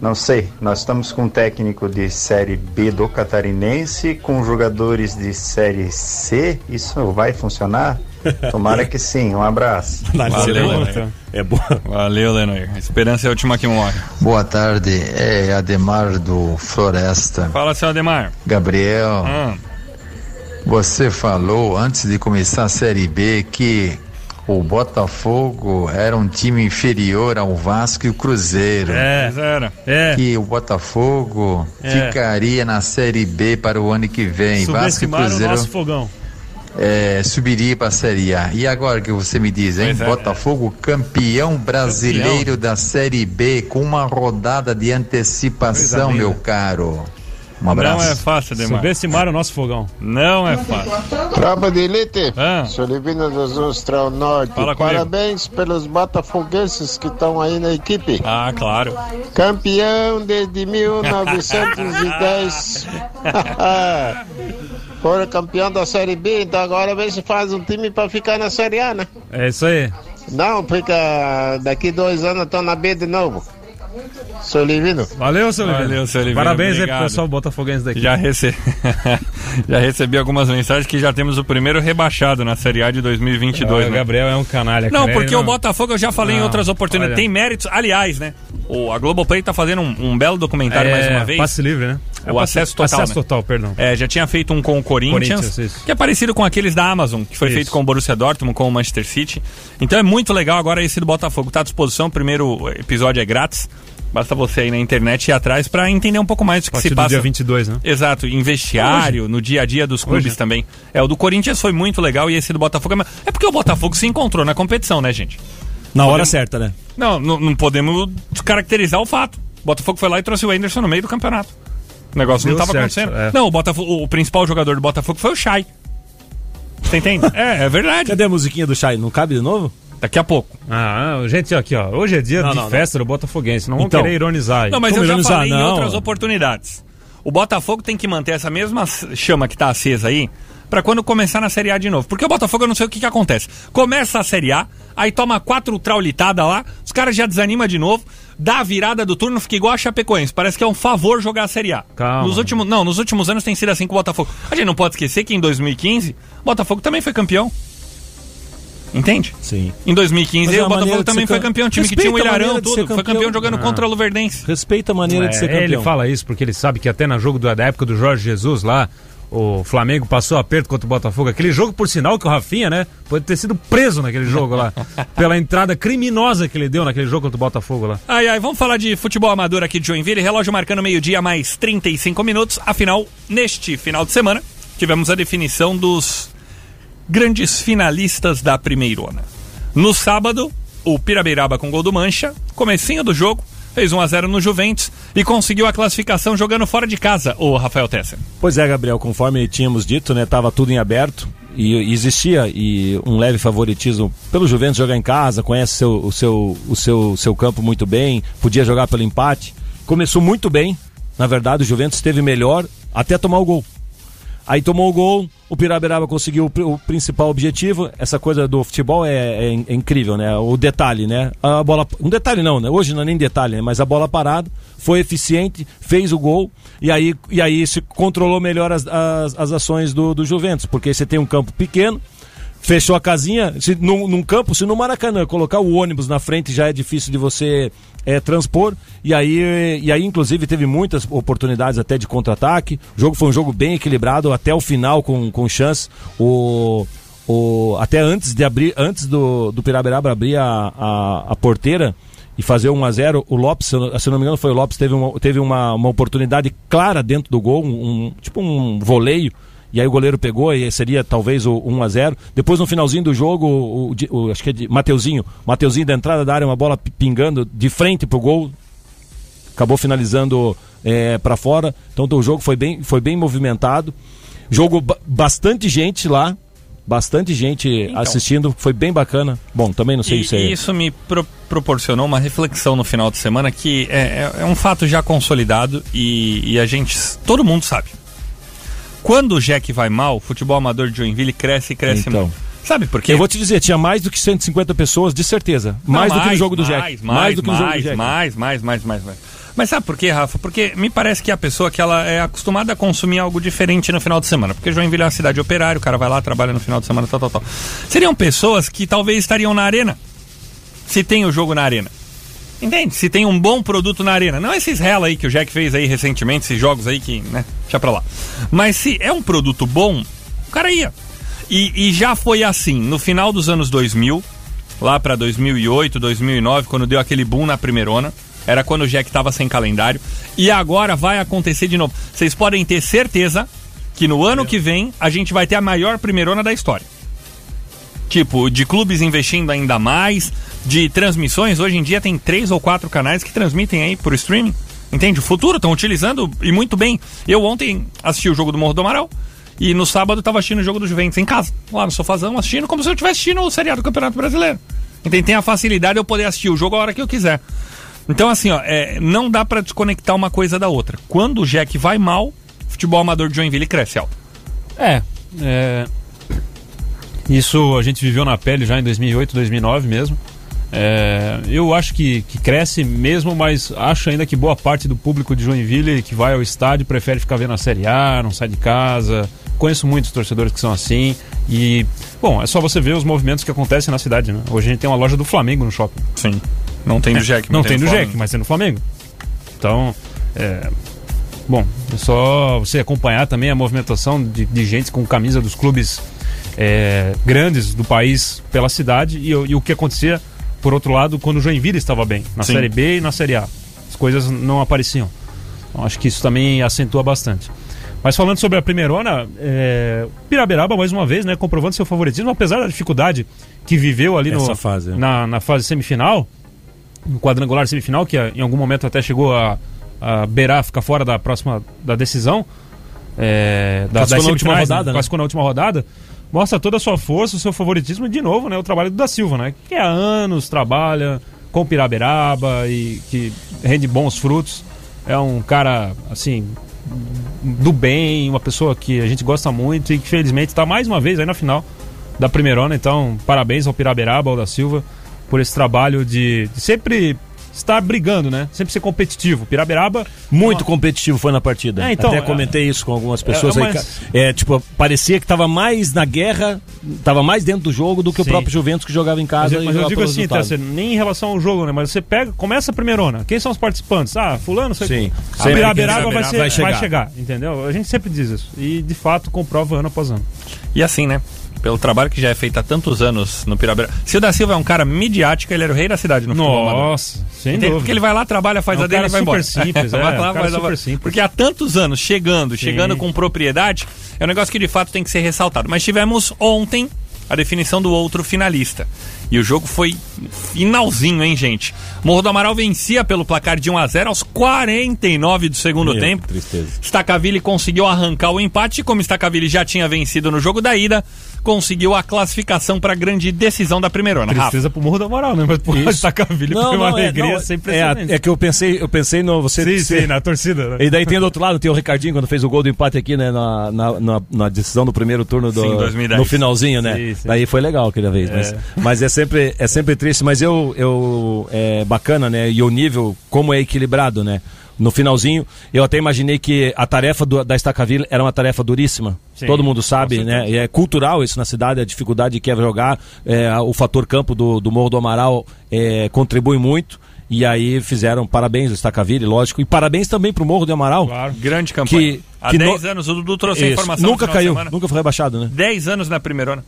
Não sei, nós estamos com um técnico de Série B do Catarinense, com jogadores de Série C. Isso vai funcionar? Tomara que sim. Um abraço. Valeu, Lenoir. É boa. Valeu, Lenoir. A esperança é a última que morre. Boa tarde, é Ademar do Floresta. Fala, seu Ademar. Gabriel, Hum, você falou antes de começar a Série B que o Botafogo era um time inferior ao Vasco e o Cruzeiro. É, zero. é. Que o Botafogo É. ficaria na Série B para o ano que vem. Vasco e Subestimaram o Cruzeiro nosso fogão. é, subiria para a Série A. E agora que você me diz, hein? É. Botafogo campeão brasileiro da Série B com uma rodada de antecipação, meu caro. Um Não abraço. é fácil, Ademar. Subestimaram o nosso fogão. Não é fácil. Tropa de elite, Ah. Solivino dos Austral Norte. Fala. Parabéns pelos botafoguenses que estão aí na equipe. Ah, claro. Campeão desde 1910. Foram campeão da Série B, então agora vê se faz um time para ficar na Série A, né? É isso aí. Não, fica daqui dois anos estão na B de novo. Solivino. Valeu, seu Oliveira. Valeu, seu Oliveira, Parabéns aí obrigado. pro pessoal botafoguense daqui. Já, rece... já recebi algumas mensagens que já temos o primeiro rebaixado na Série A de 2022, Ah, o né? Gabriel é um canalha. Não, cara. porque Ele o Botafogo eu já falei em Não, outras oportunidades. olha. Tem méritos, aliás, né? O, a Globoplay tá fazendo um, um belo documentário é, mais uma vez. Passe livre, né? O passe- acesso total, Acesso né? total, perdão. É, já tinha feito um com o Corinthians, Corinthians, que é parecido com aqueles da Amazon, que foi Isso. feito com o Borussia Dortmund, com o Manchester City. Então é muito legal agora esse do Botafogo. Tá à disposição, o primeiro episódio é grátis. Basta você ir na internet e ir atrás pra entender um pouco mais do que se passa. dia 22, né? Exato, em vestiário, no dia a dia dos clubes Hoje. também. É, o do Corinthians foi muito legal e esse do Botafogo é... é porque o Botafogo se encontrou na competição, né, gente? Na hora Podemos- certa, né? Não, não, não podemos descaracterizar o fato. O Botafogo foi lá e trouxe o Anderson no meio do campeonato. O negócio não Deu estava certo, acontecendo. é. Não, o, Botafogo, o principal jogador do Botafogo foi o Chay. Você entende? é, é verdade. Cadê a musiquinha do Chay? Não cabe de novo? Daqui a pouco. Ah, gente, aqui, ó. Hoje é dia Não, de não, festa do Botafoguense. Não Então. querer ironizar aí. Não, mas Como eu já ironizar? falei em Não. outras oportunidades. O Botafogo tem que manter essa mesma chama que tá acesa aí pra quando começar na Série A de novo. Porque o Botafogo eu não sei o que que acontece. Começa a Série A, aí toma quatro traulitadas lá, os caras já desanimam de novo, dá a virada do turno, fica igual a Chapecoense. Parece que é um favor jogar a Série A. Calma. Nos últimos, não, nos últimos anos tem sido assim com o Botafogo. A gente não pode esquecer que em 2015, o Botafogo também foi campeão. Entende? Sim. Em 2015, Mas é o Botafogo também ser foi cam- campeão. Time que Respeita tinha o Ilharão, tudo. Foi campeão jogando Ah. contra a Luverdense. Respeita a maneira de ser É, campeão. ele fala isso porque ele sabe que até no jogo da época do Jorge Jesus lá, o Flamengo passou aperto contra o Botafogo. Aquele jogo, por sinal, que o Rafinha, né, pode ter sido preso naquele jogo lá. pela entrada criminosa que ele deu naquele jogo contra o Botafogo lá. Ai, ai, vamos falar de futebol amador aqui de Joinville. Relógio marcando meio-dia, mais 35 minutos. Afinal, neste final de semana, tivemos a definição dos grandes finalistas da primeirona. No sábado, o Pirabeiraba com gol do Mancha, comecinho do jogo, fez 1 a 0 no Juventus e conseguiu a classificação jogando fora de casa, o Rafael Tesser. Pois é, Gabriel, conforme tínhamos dito, né, tava tudo em aberto e, existia e um leve favoritismo pelo Juventus jogar em casa, conhece seu, o seu o seu seu campo muito bem, podia jogar pelo empate. Começou muito bem, na verdade, o Juventus esteve melhor até tomar o gol. Aí tomou o gol, o Piraberaba conseguiu o, pri- o principal objetivo. Essa coisa do futebol é, é é incrível, né? O detalhe, né? A bola, um detalhe não, né? Hoje não é nem detalhe, né? Mas a bola parada foi eficiente, fez o gol e aí, e aí se controlou melhor as, as, as ações do, do Juventus, porque você tem um campo pequeno, fechou a casinha, se, num, num campo, se no Maracanã colocar o ônibus na frente já é difícil de você é, transpor, e aí, e aí inclusive teve muitas oportunidades até de contra-ataque, o jogo foi um jogo bem equilibrado até o final com, com chance, o, o, até antes de abrir, antes do, do Piraberaba abrir a, a, a porteira, e fazer 1 a 0 o Lopes, se não me engano, foi o Lopes, teve uma, teve uma, uma oportunidade clara dentro do gol, um, um- tipo um voleio, e aí o goleiro pegou e seria talvez o 1 a 0 Depois no finalzinho do jogo, o, o- o- acho que é de Mateuzinho, Mateuzinho da entrada da área, uma bola pi- pingando de frente pro gol, acabou finalizando é, para fora. Então o jogo foi bem, foi bem movimentado. Jogo ba- bastante gente lá, bastante gente assistindo, foi bem bacana. Bom, também não sei E, se é e isso me pro- proporcionou uma reflexão no final de semana que é, é- é um fato já consolidado e, e a gente, todo mundo sabe. Quando o Jack vai mal, o futebol amador de Joinville cresce e cresce Então. muito. Sabe por quê? Eu vou te dizer, tinha mais do que 150 pessoas, de certeza. Não, mais, do que no jogo do Jack. Mais, mais, do que no mais, jogo do Jack. mais, mais, mais, mais, mais. Mas sabe por quê, Rafa? Porque me parece que a pessoa que ela é acostumada a consumir algo diferente no final de semana. Porque Joinville é uma cidade operária, o cara vai lá, trabalha no final de semana, tal, tal, tal. Seriam pessoas que talvez estariam na arena. Se tem o jogo na arena. Entende? Se tem um bom produto na arena. Não esses rela aí que o Jack fez aí recentemente, esses jogos aí que, né, deixa pra lá. Mas se é um produto bom, o cara ia. E, e já foi assim, no final dos anos 2000, lá pra 2008, 2009, quando deu aquele boom na primeirona. Era quando o Jack tava sem calendário. E agora vai acontecer de novo. Vocês podem ter certeza que no ano que vem a gente vai ter a maior primeirona da história. Tipo, de clubes investindo ainda mais, de transmissões. Hoje em dia tem três ou quatro canais que transmitem aí por streaming. Entende? O futuro estão utilizando e muito bem. Eu ontem assisti o jogo do Morro do Amaral e no sábado estava assistindo o jogo do Juventus em casa, lá no sofazão, assistindo como se eu estivesse assistindo o seriado do Campeonato Brasileiro. Entende? Tem a facilidade de eu poder assistir o jogo a hora que eu quiser. Então, assim, ó, é, não dá pra desconectar uma coisa da outra. Quando o Jack vai mal, futebol amador de Joinville cresce alto. É, é, isso a gente viveu na pele já em 2008, 2009 mesmo. É, eu acho que, que cresce mesmo, mas acho ainda que boa parte do público de Joinville que vai ao estádio prefere ficar vendo a Série A, não sai de casa. Conheço muitos torcedores que são assim. E, bom, é só você ver os movimentos que acontecem na cidade, né? Hoje a gente tem uma loja do Flamengo no shopping. Sim. Não tem do Jack, Não tem tem do Jack, mas tem no Flamengo. Então, é, bom, é só você acompanhar também a movimentação de, de gente com camisa dos clubes é, grandes do país pela cidade e, o- e o que acontecia, por outro lado, quando o Joinville estava bem, na Sim. Série B e na Série A. As coisas não apareciam. Então, acho que isso também acentua bastante. Mas falando sobre a primeirona, é, Piraberaba, mais uma vez, né, comprovando seu favoritismo, apesar da dificuldade que viveu ali no, fase, é. na, na fase semifinal, no quadrangular semifinal, que ah, em algum momento até chegou a, a beirar, ficar fora da próxima da decisão. É, da, das na última rodada, né? Classificou na última rodada. Mostra toda a sua força, o seu favoritismo de novo, né, o trabalho do Da Silva, né? Que há anos trabalha com Piraberaba e que rende bons frutos. É um cara, assim, do bem, uma pessoa que a gente gosta muito e que felizmente está mais uma vez aí na final da primeirona. Então, parabéns ao Piraberaba, ao da Silva, por esse trabalho de, de sempre estar brigando, né? Sempre ser competitivo. Piraberaba. Muito competitivo foi na partida. É, então, Até é- comentei isso com algumas pessoas é, aí. mas- É, tipo, parecia que tava mais na guerra, tava mais dentro do jogo do que Sim. o próprio Juventus que jogava em Mas, casa. eu- e mas eu digo assim, resultado. Tessa, nem em relação ao jogo, né? Mas você pega, começa a primeirona. Quem são os participantes? Ah, fulano, sei Sim. A Sempre Piraberaba vai, saberá ser- vai vai chegar. chegar, entendeu? A gente sempre diz isso. E de fato comprova ano após ano. E assim, né? Pelo trabalho que já é feito há tantos anos no Pirabeira. Se o da Silva é um cara midiático, ele era o rei da cidade no futebol amador. Nossa, sem Entende? dúvida. Porque ele vai lá, trabalha, faz É um a dele e vai embora. simples, é, vai lá, um faz a- super simples. Porque há tantos anos chegando, Sim. chegando com propriedade, é um negócio que de fato tem que ser ressaltado. Mas tivemos ontem a definição do outro finalista. E o jogo foi finalzinho, hein, gente? Morro do Amaral vencia pelo placar de 1 a 0 aos 49 do segundo Meu, tempo. que tristeza. Stacaville conseguiu arrancar o empate, como Stacaville já tinha vencido no jogo da ida, conseguiu a classificação para a grande decisão da primeira Rafa. Tristeza pro Morro da Moral, né? Mas pro Isso. Tacaville foi uma alegria sem é, precedentes. é que eu pensei, eu pensei no você. Sim, sim, na torcida. Né? E daí tem do outro lado, tem o Ricardinho quando fez o gol do empate aqui, né? Na, na, na- na decisão do primeiro turno do. Sim, 2010. No finalzinho, né? Sim, sim. Daí foi legal aquela vez. Mas, mas é, sempre, é sempre triste. Mas eu, eu. É bacana, né? E o nível, como é equilibrado, né? No finalzinho, eu até imaginei que a tarefa do- da Estacaville era uma tarefa duríssima. Sim, Todo mundo sabe, né? E é cultural isso na cidade, a dificuldade que é jogar. é, o fator campo do, do Morro do Amaral é, contribui muito. E aí fizeram parabéns ao Estacaville, lógico. E parabéns também pro Morro do Amaral. Claro. Grande campanha. Que- Há que 10 no- anos, o Dudu trouxe a informação. Nunca caiu, nunca foi rebaixado, né? 10 anos na primeirona.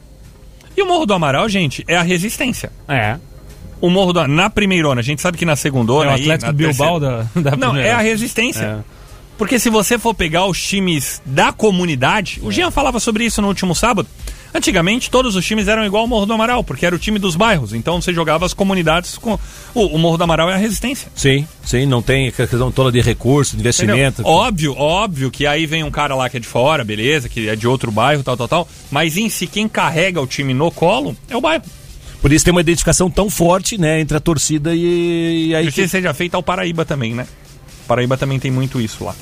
E o Morro do Amaral, gente, é a resistência. É. O Morro do na primeirona, a gente sabe que na É segundona o aí, Atlético na Bilbao terceira- da, da Não, é a resistência. É. Porque se você for pegar os times da comunidade, o Jean falava sobre isso no último sábado. Antigamente, todos os times eram igual ao Morro do Amaral, porque era o time dos bairros. Então você jogava as comunidades com. O, o Morro do Amaral é a resistência. Sim, sim, não tem a questão toda de recurso, de Entendeu? investimento. Óbvio, óbvio que aí vem um cara lá que é de fora, beleza, que é de outro bairro, tal, tal, tal. Mas em si, quem carrega o time no colo é o bairro. Por isso tem uma identificação tão forte, né, entre a torcida e, e a equipe. seja feita ao Paraíba também, né? Paraíba também tem muito isso lá.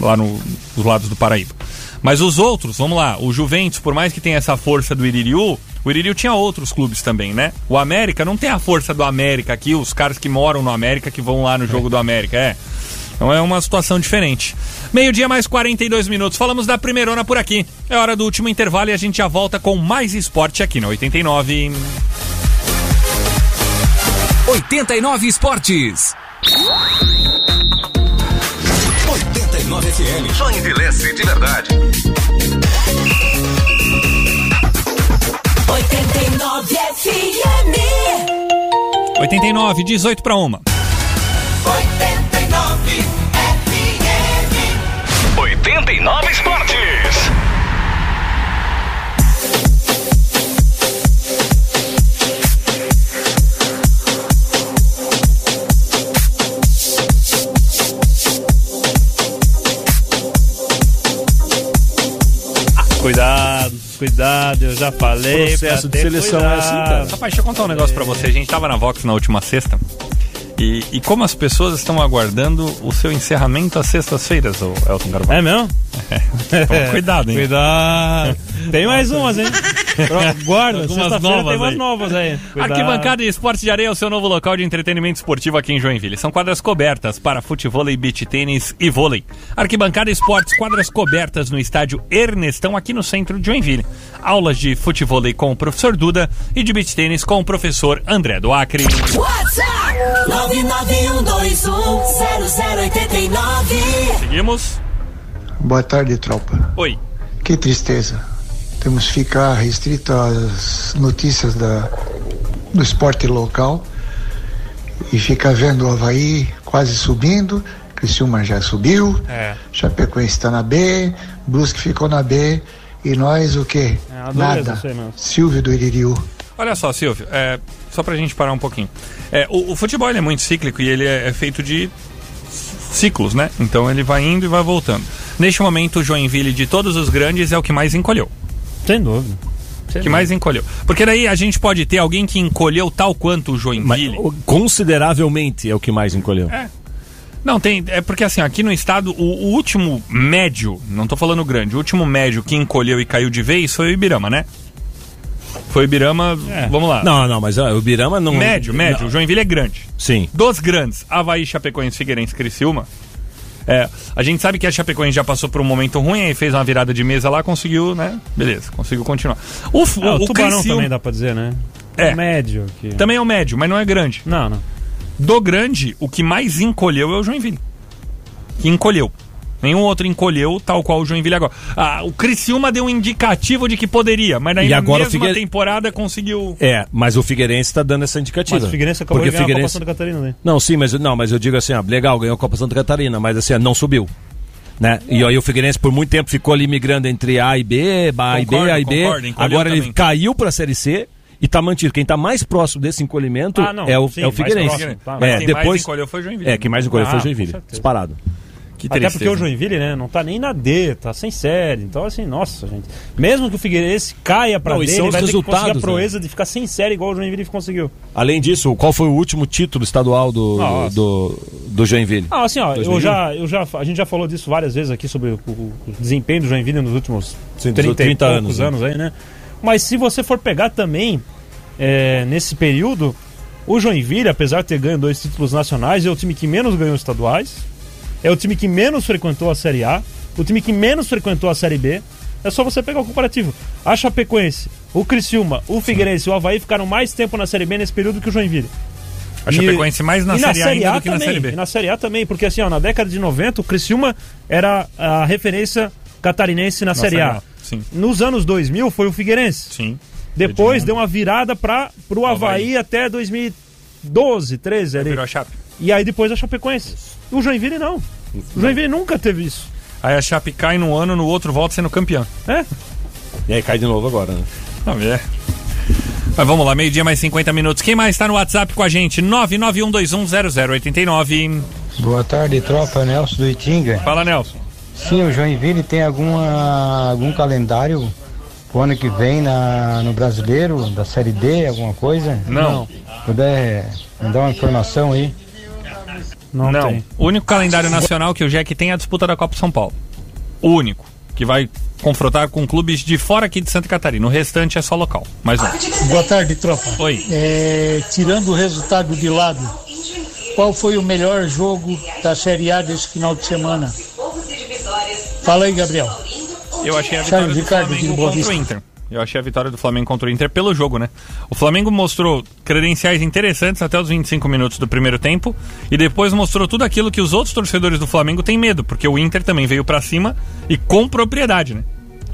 Lá no, nos lados do Paraíba. Mas os outros, vamos lá, o Juventus, por mais que tenha essa força do Iririu, o Iririu tinha outros clubes também, né? O América não tem a força do América aqui, os caras que moram no América que vão lá no jogo do América, é. Então é uma situação diferente. Meio-dia mais 42 minutos. Falamos da primeirona por aqui. É hora do último intervalo e a gente já volta com mais esporte aqui na 89. 89 Esportes. 89 FM. Envelhece de verdade. 89 FM. 89, 18 para uma. 89 FM. 89 Esportes. Cuidado, cuidado, eu já falei. Processo pra de seleção é assim, cuidado. cara. Rapaz, deixa eu contar um negócio pra você. A gente tava na Vox na última sexta. E, e como as pessoas estão aguardando o seu encerramento às sextas-feiras, Elton Carvalho. É mesmo? Toma cuidado, hein? Cuidado. Tem mais umas, hein? Guarda, Algumas sexta-feira novas tem umas novas aí. Cuidado. Arquibancada e Esporte de Areia é o seu novo local de entretenimento esportivo aqui em Joinville. São quadras cobertas para futebol, beach tênis e vôlei. Arquibancada Esportes, quadras cobertas no estádio Ernestão, aqui no centro de Joinville. Aulas de futebol com o professor Duda e de beach tênis com o professor André do Acre. WhatsApp 991210089. Seguimos. Boa tarde, tropa. Oi. Que tristeza. Temos que ficar restrito às notícias da, do esporte local e ficar vendo o Havaí quase subindo, Criciúma já subiu, É. Chapecoense está na B, Brusque ficou na B e nós o quê? É Nada. Silvio do Iririu. Olha só, Silvio, é, só pra gente parar um pouquinho. É, o, o futebol é muito cíclico e ele é, é feito de ciclos, né? Então ele vai indo e vai voltando. Neste momento, o Joinville de todos os grandes é o que mais encolheu. Sem dúvida. que mais encolheu. Porque daí a gente pode ter alguém que encolheu tal quanto o Mas, Joinville. o- consideravelmente é o que mais encolheu. É. Não, tem. É porque assim, aqui no estado, o, o último médio, não tô falando grande, o último médio que encolheu e caiu de vez foi o Ibirama, né? Foi o Ibirama. Vamos lá. Não, não, mas ó, o Birama não. Médio, médio. Não. O Joinville é grande. Sim. Dos grandes, Havaí, Chapecoense, Figueirense, Criciúma. É, a gente sabe que a Chapecoense já passou por um momento ruim, aí fez uma virada de mesa lá, conseguiu, né? Beleza, conseguiu continuar. O, Ah, o, o, o Tubarão Criciúma também dá pra dizer, né? É. Médio. Que... também é o médio, mas não é grande. Não, não. Do grande, o que mais encolheu é o Joinville. Que encolheu. Nenhum outro encolheu, tal qual o Joinville agora. Ah, o Criciúma deu um indicativo de que poderia, mas daí E na agora o mesma Figueire- temporada conseguiu. É, mas o Figueirense tá dando essa indicativa. Mas o Figueirense acabou Porque de ganhar a Copa Figueirense- Santa Catarina, né? Não, sim, mas não, mas eu digo assim, ó, legal, ganhou a Copa Santa Catarina, mas assim, ó, não subiu. Né? E aí o Figueirense por muito tempo ficou ali migrando entre A e B, A e B, A e B. concordo, Agora ele também. caiu pra Série C e tá mantido. Quem tá mais próximo desse encolhimento Ah, é o, sim, é o mais Figueirense. próximo, tá. É, Mas quem mais depois encolheu foi o Joinville. É, quem mais encolheu foi Ah, o Joinville. com certeza. Disparado. Que Até tristeza. porque o Joinville, né, não tá nem na D, tá sem série. Então, assim, nossa, gente. Mesmo que o Figueirense caia pra Não, D, ele vai ter que conseguir a né? proeza de ficar sem série igual o Joinville conseguiu. Além disso, qual foi o último título estadual do, do, do Joinville? Ah, assim, ó, eu 2001? já, eu já, a gente já falou disso várias vezes aqui sobre o, o- desempenho do Joinville nos últimos Sim, dos 30, 30 e anos, poucos né? anos aí, né? Mas se você for pegar também, é, nesse período, o Joinville, apesar de ter ganho dois títulos nacionais, é o time que menos ganhou estaduais, é o time que menos frequentou a Série A, o time que menos frequentou a Série B. É só você pegar o comparativo. A Chapecoense, o Criciúma, o Figueirense e o Havaí ficaram mais tempo na Série B nesse período que o Joinville. A Chapecoense mais na e Série A ainda do que na também, Série B. E na Série A também, porque assim, ó, na década de 90, o Criciúma era a referência catarinense na, Série A. Sim. Nos anos 2000 foi o Figueirense. Sim. Depois deu uma virada para o Havaí até 2012, 13 ali. Virou a Chape. E aí depois a Chapecoense. O Joinville não. O Joinville nunca teve isso. Aí a Chape cai num ano, no outro volta sendo campeão. É? E aí cai de novo agora, né? Não, é. Mas vamos lá, meio-dia mais 50 minutos. Quem mais tá no WhatsApp com a gente? 991210089. Boa tarde, tropa. Nelson do Itinga. Fala, Nelson. Sim, o Joinville tem alguma, algum calendário pro ano que vem na, no Brasileiro, da Série D, alguma coisa? Não. Puder me dar uma informação aí? Não, Não. O único calendário nacional que o Jack tem é a disputa da Copa São Paulo. O único. Que vai confrontar com clubes de fora aqui de Santa Catarina. O restante é só local. Mais um. Boa tarde, tropa. Oi. É, tirando o resultado de lado, qual foi o melhor jogo da Série A desse final de semana? Fala aí, Gabriel. Eu achei a vitória Charles do Ricardo, Flamengo contra o. Inter. Eu achei a vitória do Flamengo contra o Inter pelo jogo, né? O Flamengo mostrou credenciais interessantes até os 25 minutos do primeiro tempo e depois mostrou tudo aquilo que os outros torcedores do Flamengo têm medo, porque o Inter também veio pra cima e com propriedade, né?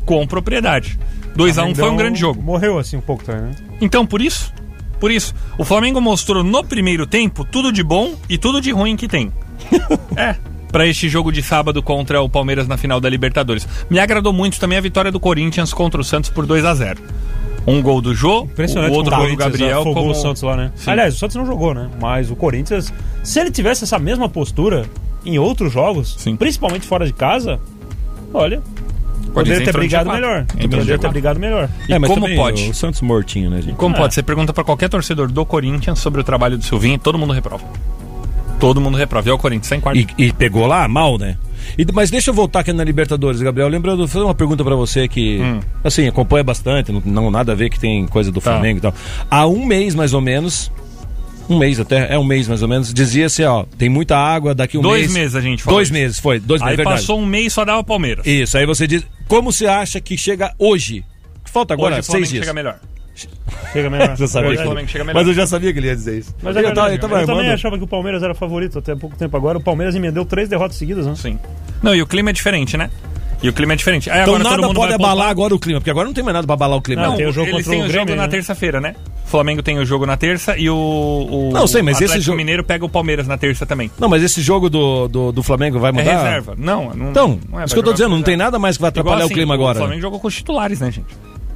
Com propriedade. 2 a 1 foi um grande jogo. Morreu assim um pouco também, né? Então, por isso, por isso, o Flamengo mostrou no primeiro tempo tudo de bom e tudo de ruim que tem. é, para este jogo de sábado contra o Palmeiras na final da Libertadores. Me agradou muito também a vitória do Corinthians contra o Santos por 2 a 0. Um gol do Jô, o outro gol do Corinthians Gabriel afogou como o Santos lá, né? Sim. Aliás, o Santos não jogou, né? Mas o Corinthians, se ele tivesse essa mesma postura em outros jogos, principalmente fora de casa, olha, poderia ter brigado G4. melhor. Poderia ter G4. brigado melhor. E como pode? O Santos mortinho, né, gente? Como É. pode? Você pergunta pra qualquer torcedor do Corinthians sobre o trabalho do Silvinho, todo mundo reprova. Todo mundo reprova. E é o Corinthians, sem quarto. E, e pegou lá mal, né? E- mas deixa eu voltar aqui na Libertadores, Gabriel. Lembrando, fazer uma pergunta pra você que, Hum. assim, acompanha bastante, não, não nada a ver que tem coisa do Tá. Flamengo e tal. Há um mês, mais ou menos, um mês até, é um mês mais ou menos, dizia-se, ó, tem muita água, daqui um Dois mês... meses a gente falou Dois isso. meses, foi, dois meses, Aí verdade. passou um mês e só dava Palmeiras. Isso, aí você diz, como você acha que chega hoje? Falta agora Hoje seis dias. chega melhor. Chega melhor. Sabia que- Flamengo chega melhor. Mas eu já sabia que ele ia dizer isso. Mas é eu, verdade, tava, eu tava também achava que o Palmeiras era favorito até pouco tempo agora. O Palmeiras emendeu três derrotas seguidas, né? Sim. Não, e o clima é diferente, né? E o clima é diferente. Aí Então nada pode abalar poupar. agora o clima, porque agora não tem mais nada pra abalar o clima. Não, tem o jogo eles têm o o Grêmio, jogo na né? terça-feira, né? O Flamengo tem o jogo na terça e o, o Não, sei, mas esse Atlético jogo- Mineiro pega o Palmeiras na terça também. Não, mas esse jogo do, do, do Flamengo vai É mudar? reserva. Não, não Então, não é, isso que eu tô dizendo, não tem nada mais que vai atrapalhar Igual o clima assim, agora. O Flamengo jogou com os titulares, né, gente?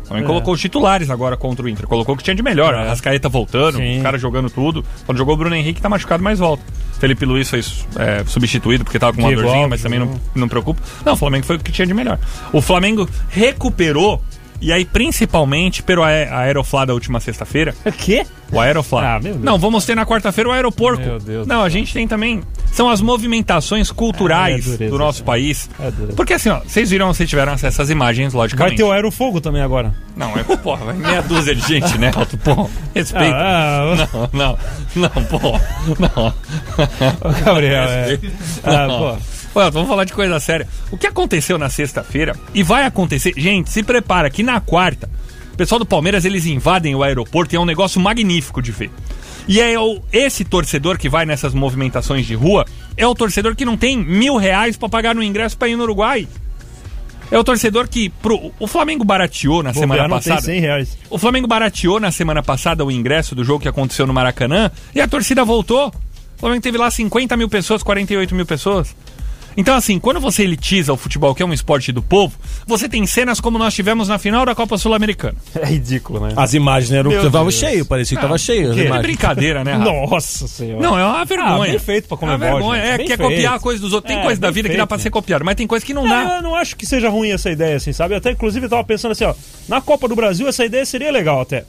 Flamengo É. colocou os titulares agora contra o Inter. Colocou o que tinha de melhor. A Rascaeta voltando, Sim. os caras jogando tudo. Quando jogou o Bruno Henrique, tá machucado, mas volta. Felipe Luiz foi é, substituído porque tava com uma dorzinha, mas também não, não preocupa. Não, o Flamengo foi o que tinha de melhor. O Flamengo recuperou, e aí principalmente pelo ae- Aeroflá da última sexta-feira. O quê? O Aeroflá. Ah, meu Deus. Não, vamos ter na quarta-feira o Aeroporco. Meu Deus Não, a gente tem também. São as movimentações culturais Ah, é dureza, do nosso cara. país. É dureza. Porque assim, ó, vocês viram, vocês tiveram acesso às imagens, logicamente. Vai ter o Aerofogo também agora. Não, é, porra, vai meia dúzia de gente, né, Alto? Pô, respeita. Ah, Não, não, não, pô, não. Ô, Gabriel, é. Ah, pô. Vamos falar de coisa séria. O que aconteceu na sexta-feira e vai acontecer. Gente, se prepara que na quarta, o pessoal do Palmeiras eles invadem o aeroporto e é um negócio magnífico de ver. E é o- esse torcedor que vai nessas movimentações de rua é o torcedor que não tem mil reais pra pagar no ingresso pra ir no Uruguai. É o torcedor que. Pro, o Flamengo barateou na semana não tem passada. 100 reais. O Flamengo barateou na semana passada o ingresso do jogo que aconteceu no Maracanã e a torcida voltou. O Flamengo teve lá 50 mil pessoas, 48 mil pessoas. Então, assim, quando você elitiza o futebol, que é um esporte do povo, você tem cenas como nós tivemos na final da Copa Sul-Americana. É ridículo, né? As imagens eram Meu tava Deus. cheio, parecia que Não, tava cheio. que imagens. brincadeira, né, Rafa? Nossa senhora. Não, é uma vergonha. Ah, bem feito pra É uma vergonha. gente, É, bem quer feito. copiar a coisa dos outros. Tem É, coisa da vida que dá feito, pra né? ser copiada, mas tem coisa que não Não, dá. eu não acho que seja ruim essa ideia, assim, sabe? Até, inclusive, eu tava pensando assim, ó. Na Copa do Brasil, essa ideia seria legal até.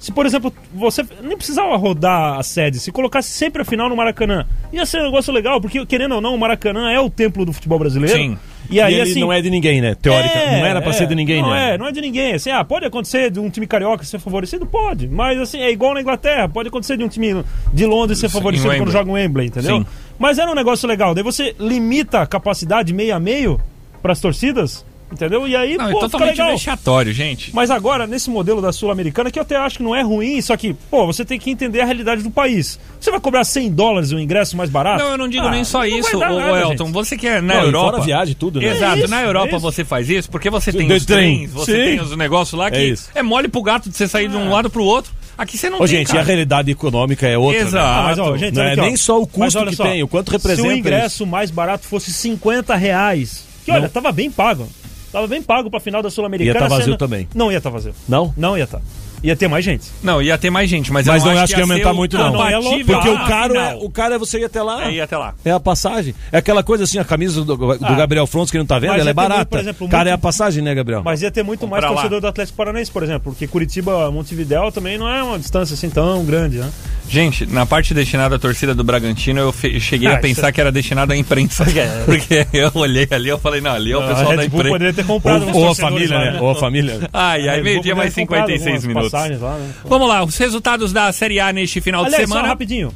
Se, por exemplo, você nem precisava rodar a sede, se colocasse sempre a final no Maracanã, ia ser um negócio legal, porque, querendo ou não, o Maracanã é o templo do futebol brasileiro. Sim. E aí, E assim. não é de ninguém, né? Teórica. não era pra ser de ninguém, não né? é, não é de ninguém. Assim, ah, pode acontecer de um time carioca ser favorecido? Pode. Mas assim, é igual na Inglaterra. Pode acontecer de um time de Londres ser favorecido quando joga o Wembley, entendeu? Sim. Mas era um negócio legal. Daí você limita a capacidade meio a meio pras torcidas, entendeu? E aí, Não, é pô, fica totalmente legal. vexatório, gente. Mas agora, nesse modelo da Sul-Americana, que eu até acho que não é ruim, só que, pô, você tem que entender a realidade do país. Você vai cobrar 100 dólares o ingresso mais barato? Não, eu não digo Ah, nem só isso, ô, nada, Elton. gente. Você que é na Não, Europa. fora viagem, tudo, né? Exato, É isso, na é Europa isso. você faz isso porque você tem De os trem, trens, você sim. tem os negócios lá que É é, mole pro gato de você sair de um lado pro outro. Aqui você não Ô, tem. gente, e cara. a realidade econômica é outra. né? Exato. Ah, mas, ó, gente, não é aqui, ó. nem só o custo que só, tem, o quanto representa. Se o ingresso mais barato fosse 50 reais, que olha, tava bem pago. Tava bem pago pra final da Sul-Americana. Ia tá vazio sendo- também. Não ia estar vazio. Não? Não ia estar. Ia ter mais gente. Não, ia ter mais gente, mas, eu Mas não acho que ia aumentar o muito, não. compatível Porque o à caro, é, o caro é você ir até lá. É, ir até lá. É a passagem. É aquela coisa assim, a camisa do, do Ah. Gabriel Fronts que não tá vendo, Mas ela é ia muito, barata. por exemplo, Cara, muito- é a passagem, né, Gabriel? Mas ia ter muito Vamos mais pra lá. torcedor do Atlético Paranaense, por exemplo, porque Curitiba, Montevidéu também não é uma distância assim tão grande, né? Gente, na parte destinada à torcida do Bragantino, eu cheguei Ah, a pensar isso- que era destinada à imprensa. Porque eu olhei ali eu falei, não, ali é o pessoal da imprensa. poderia ter comprado uns Ou a família, lá, né? Ou a família. Ai, A ai, Red meio-dia mais poderia ter comprado 56 algumas lá, né? Vamos lá, os resultados da Série A neste final Aliás, de só semana. rapidinho.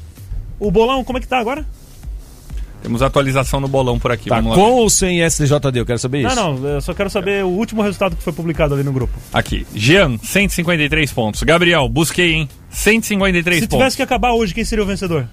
O bolão, como é que tá agora? Temos atualização no bolão por aqui. Tá, Vamos lá. com ou sem STJD? Eu quero saber isso. Não, não, eu só quero saber o último resultado que foi publicado ali no grupo. Aqui. Jean, 153 pontos. Gabriel, busquei, hein? 153 Se pontos. tivesse que acabar hoje, quem seria o vencedor?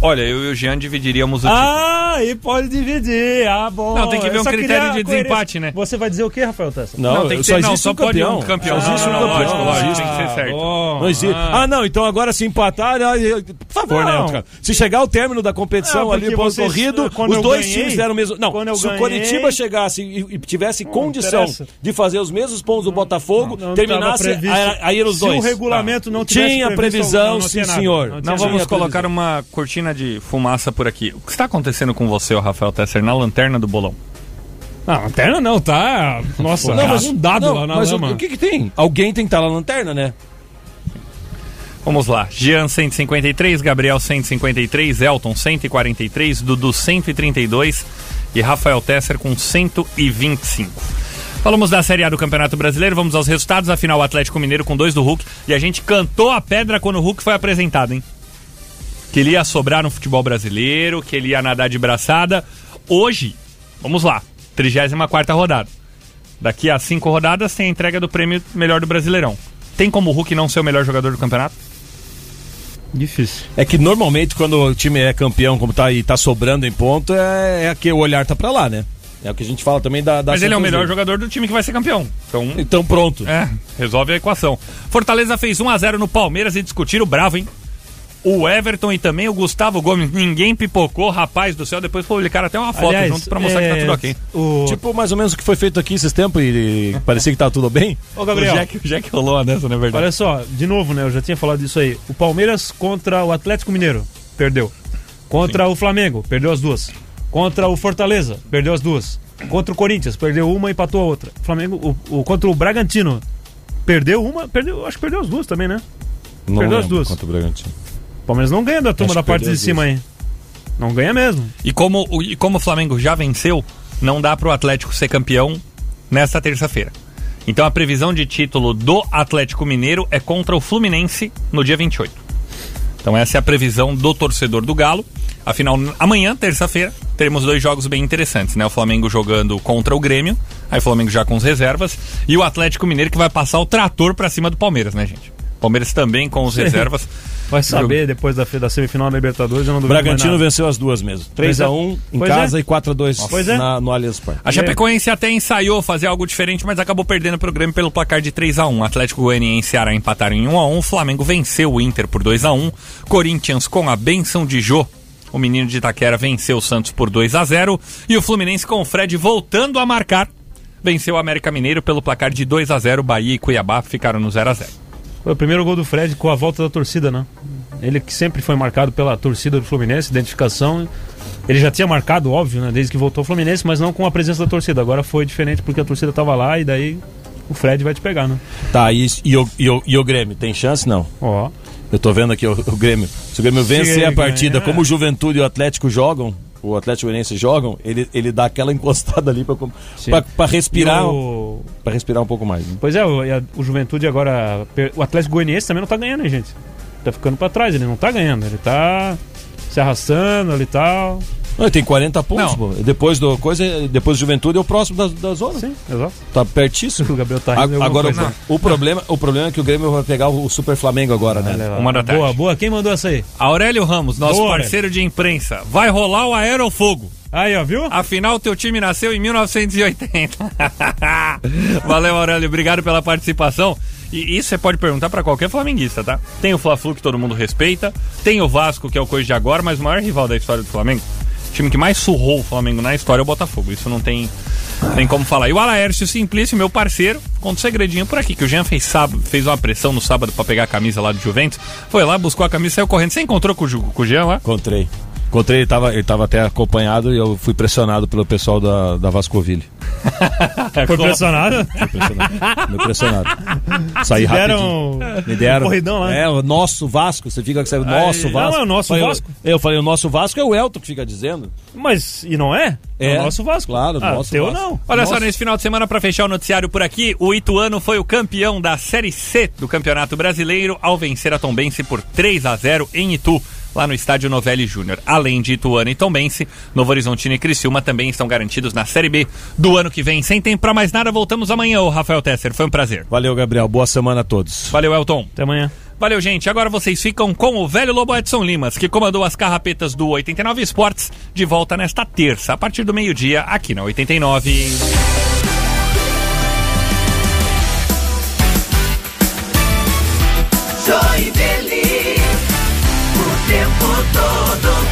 Olha, eu e o Jean dividiríamos o título. Ah, e pode dividir. Ah, bom. Não, tem que ver Eu um critério de desempate, né? Você vai dizer o quê, Rafael Tessa? Não, Não, tem que só ter- não, só um pode campeão. um campeão. Só existe um Não, campeão. lógico, Não lógico, existe. tem que ser certo. bom. Não existe. Ah. Ah, não, então agora se empatar, aí, por favor, Não. né, cara? Se chegar ao término da competição Não, ali, vocês- corrido, os dois ganhei- times deram o mesmo. Não, se o ganhei- Coritiba chegasse e, e tivesse condição interessa. de fazer os mesmos pontos do Botafogo, Não terminasse, aí, eram os Se dois. o regulamento não tivesse Tinha previsão, não, não sim, senhor. Não Não vamos colocar uma cortina de fumaça por aqui. O que está acontecendo com você, Rafael Tesser, na lanterna do bolão? Não, lanterna não, tá. Nossa, Não, mas um dado não, lá na mas o, lama. o que que tem? Alguém tem que estar na lanterna, né? Vamos lá. Jean 153, Gabriel 153, Elton 143, Dudu 132 e Rafael Tesser com 125. Falamos da Série A do Campeonato Brasileiro, vamos aos resultados. Afinal, o Atlético Mineiro com dois do Hulk. E a gente cantou a pedra quando o Hulk foi apresentado, hein? Que ele ia sobrar no futebol brasileiro, que ele ia nadar de braçada. Hoje, vamos lá, 34 rodada. Daqui a cinco rodadas tem a entrega do prêmio melhor do Brasileirão. Tem como o Hulk não ser o melhor jogador do campeonato? Difícil. É que normalmente quando o time é campeão, como tá e tá sobrando em ponto, é, é que o olhar tá pra lá, né? É o que a gente fala também da, da Mas ele é o melhor jogador do time que vai ser campeão. Então, Então pronto. é, resolve a equação. Fortaleza fez 1 a 0 no Palmeiras e discutiram bravo, hein? O Everton e também o Gustavo Gomes. Ninguém pipocou, rapaz do céu. Depois publicaram até uma foto Aliás, junto pra mostrar que tá é, tudo ok. O... Tipo, mais ou menos o que foi feito aqui esses tempos e, e parecia que tá tudo bem. Ô, Gabriel, O Jack, o Jack rolou uma dessa, não é verdade? olha só, de novo, né? Eu já tinha falado disso aí. O Palmeiras contra o Atlético Mineiro, perdeu. Contra o Flamengo, perdeu as duas. Contra o Fortaleza, perdeu as duas. Contra o Corinthians, perdeu uma e empatou a outra. Flamengo, o, o- contra o Bragantino, perdeu uma, perdeu, acho que perdeu as duas também, né? Não Perdeu as duas. Contra o Bragantino. O Palmeiras não ganha da turma da parte de as cima aí. Não ganha mesmo. E como, o- e como o Flamengo já venceu, não dá pro Atlético ser campeão nesta terça-feira. Então a previsão de título do Atlético Mineiro é contra o Fluminense no dia 28. Então essa é a previsão do torcedor do Galo. Afinal, amanhã, terça-feira, teremos dois jogos bem interessantes, né? O Flamengo jogando contra o Grêmio, aí o Flamengo já com os reservas, e o Atlético Mineiro que vai passar o trator pra cima do Palmeiras, né, gente? Palmeiras também com os reservas. Vai saber depois da, da semifinal da Libertadores, eu não duvido Bragantino mais nada. venceu as duas mesmo. Pois é. 3x1 em Pois casa é. e 4x2 Pois é. na- no Allianz Parque. A Chapecoense até ensaiou fazer algo diferente, mas acabou perdendo pro Grêmio pelo placar de 3 a 1 Atlético Goianiense e Ceará empataram em 1 a 1 Flamengo venceu o Inter por 2 a 1 Corinthians com a benção de Jô. O menino de Itaquera venceu o Santos por 2 a 0 E o Fluminense com o Fred voltando a marcar. Venceu o América Mineiro pelo placar de 2 a 0 Bahia e Cuiabá ficaram no 0 a 0 Foi o primeiro gol do Fred com a volta da torcida, né? Ele que sempre foi marcado pela torcida do Fluminense, identificação. Ele já tinha marcado, óbvio, né? Desde que voltou ao Fluminense, mas não com a presença da torcida. Agora foi diferente porque a torcida tava lá e daí o Fred vai te pegar, né? Tá, e, e, o, e, o, e o Grêmio? Tem chance? Não. Ó. Eu tô vendo aqui o, o Grêmio. Se o Grêmio vencer a partida, como o Juventude e o Atlético jogam, o Atlético Goianiense jogam, ele, ele dá aquela encostada ali pra respirar. O- Pra respirar um pouco mais. né? Pois é, o, o Juventude agora. O Atlético Goianiense também não tá ganhando, hein, gente? Tá ficando pra trás, ele não tá ganhando. Ele tá se arrastando ali e tal. Não, tem 40 pontos, pô. Depois do coisa, depois do Juventude é o próximo da, da zona. Sim, exato. Tá pertíssimo. O Gabriel tá rindo Agora, coisa. o, o problema, o problema é que o Grêmio vai pegar o Super Flamengo agora, né? Uma da tarde. Boa, boa. Quem mandou essa aí? Aurélio Ramos, nosso Boa, parceiro de imprensa. Vai rolar o Aerofogo. Aí, ó, viu? Afinal, teu time nasceu em 1980. Valeu, Aurélio. Obrigado pela participação. E isso você pode perguntar pra qualquer flamenguista, tá? Tem o Fla-Flu que todo mundo respeita, tem o Vasco que é o coisa de agora, mas o maior rival da história do Flamengo, o time que mais surrou o Flamengo na história é o Botafogo. Isso não tem, tem como falar. E o Alaércio Simplício, meu parceiro, conta um segredinho por aqui, que o Jean fez, sábado, fez uma pressão no sábado pra pegar a camisa lá do Juventus. Foi lá, buscou a camisa saiu correndo. Você encontrou com o, com o Jean lá? Encontrei. Encontrei, ele tava, ele tava até acompanhado e eu fui pressionado pelo pessoal da, da Vascoville. Foi pressionado? Fui pressionado. Me pressionado. Saí Te deram. Me deram. um corridão lá? É, o nosso Vasco. Você fica com esse nosso Aí, Vasco. não, é o nosso Falei, Vasco. Eu, eu falei, o nosso Vasco é o Elton que fica dizendo. Mas, e não é? É. o nosso Vasco. Claro, ah, nosso teu Vasco. não. Olha só, Nosso. nesse final de semana, para fechar o noticiário por aqui, o Ituano foi o campeão da Série C do Campeonato Brasileiro ao vencer a Tombense por 3 a 0 em Itu, lá no estádio Novelli Júnior. Além de Ituano e Tombense, Novo Horizontino e Criciúma também estão garantidos na Série B do ano que vem. Sem tempo para mais nada, voltamos amanhã, ô Rafael Tesser. Foi um prazer. Valeu, Gabriel. Boa semana a todos. Valeu, Elton. Até amanhã. Valeu, gente. Agora vocês ficam com o velho Lobo Edson Limas, que comandou as carrapetas do 89 Esportes, de volta nesta terça, a partir do meio-dia, aqui na 89. Joinville, o tempo todo, em todo lugar.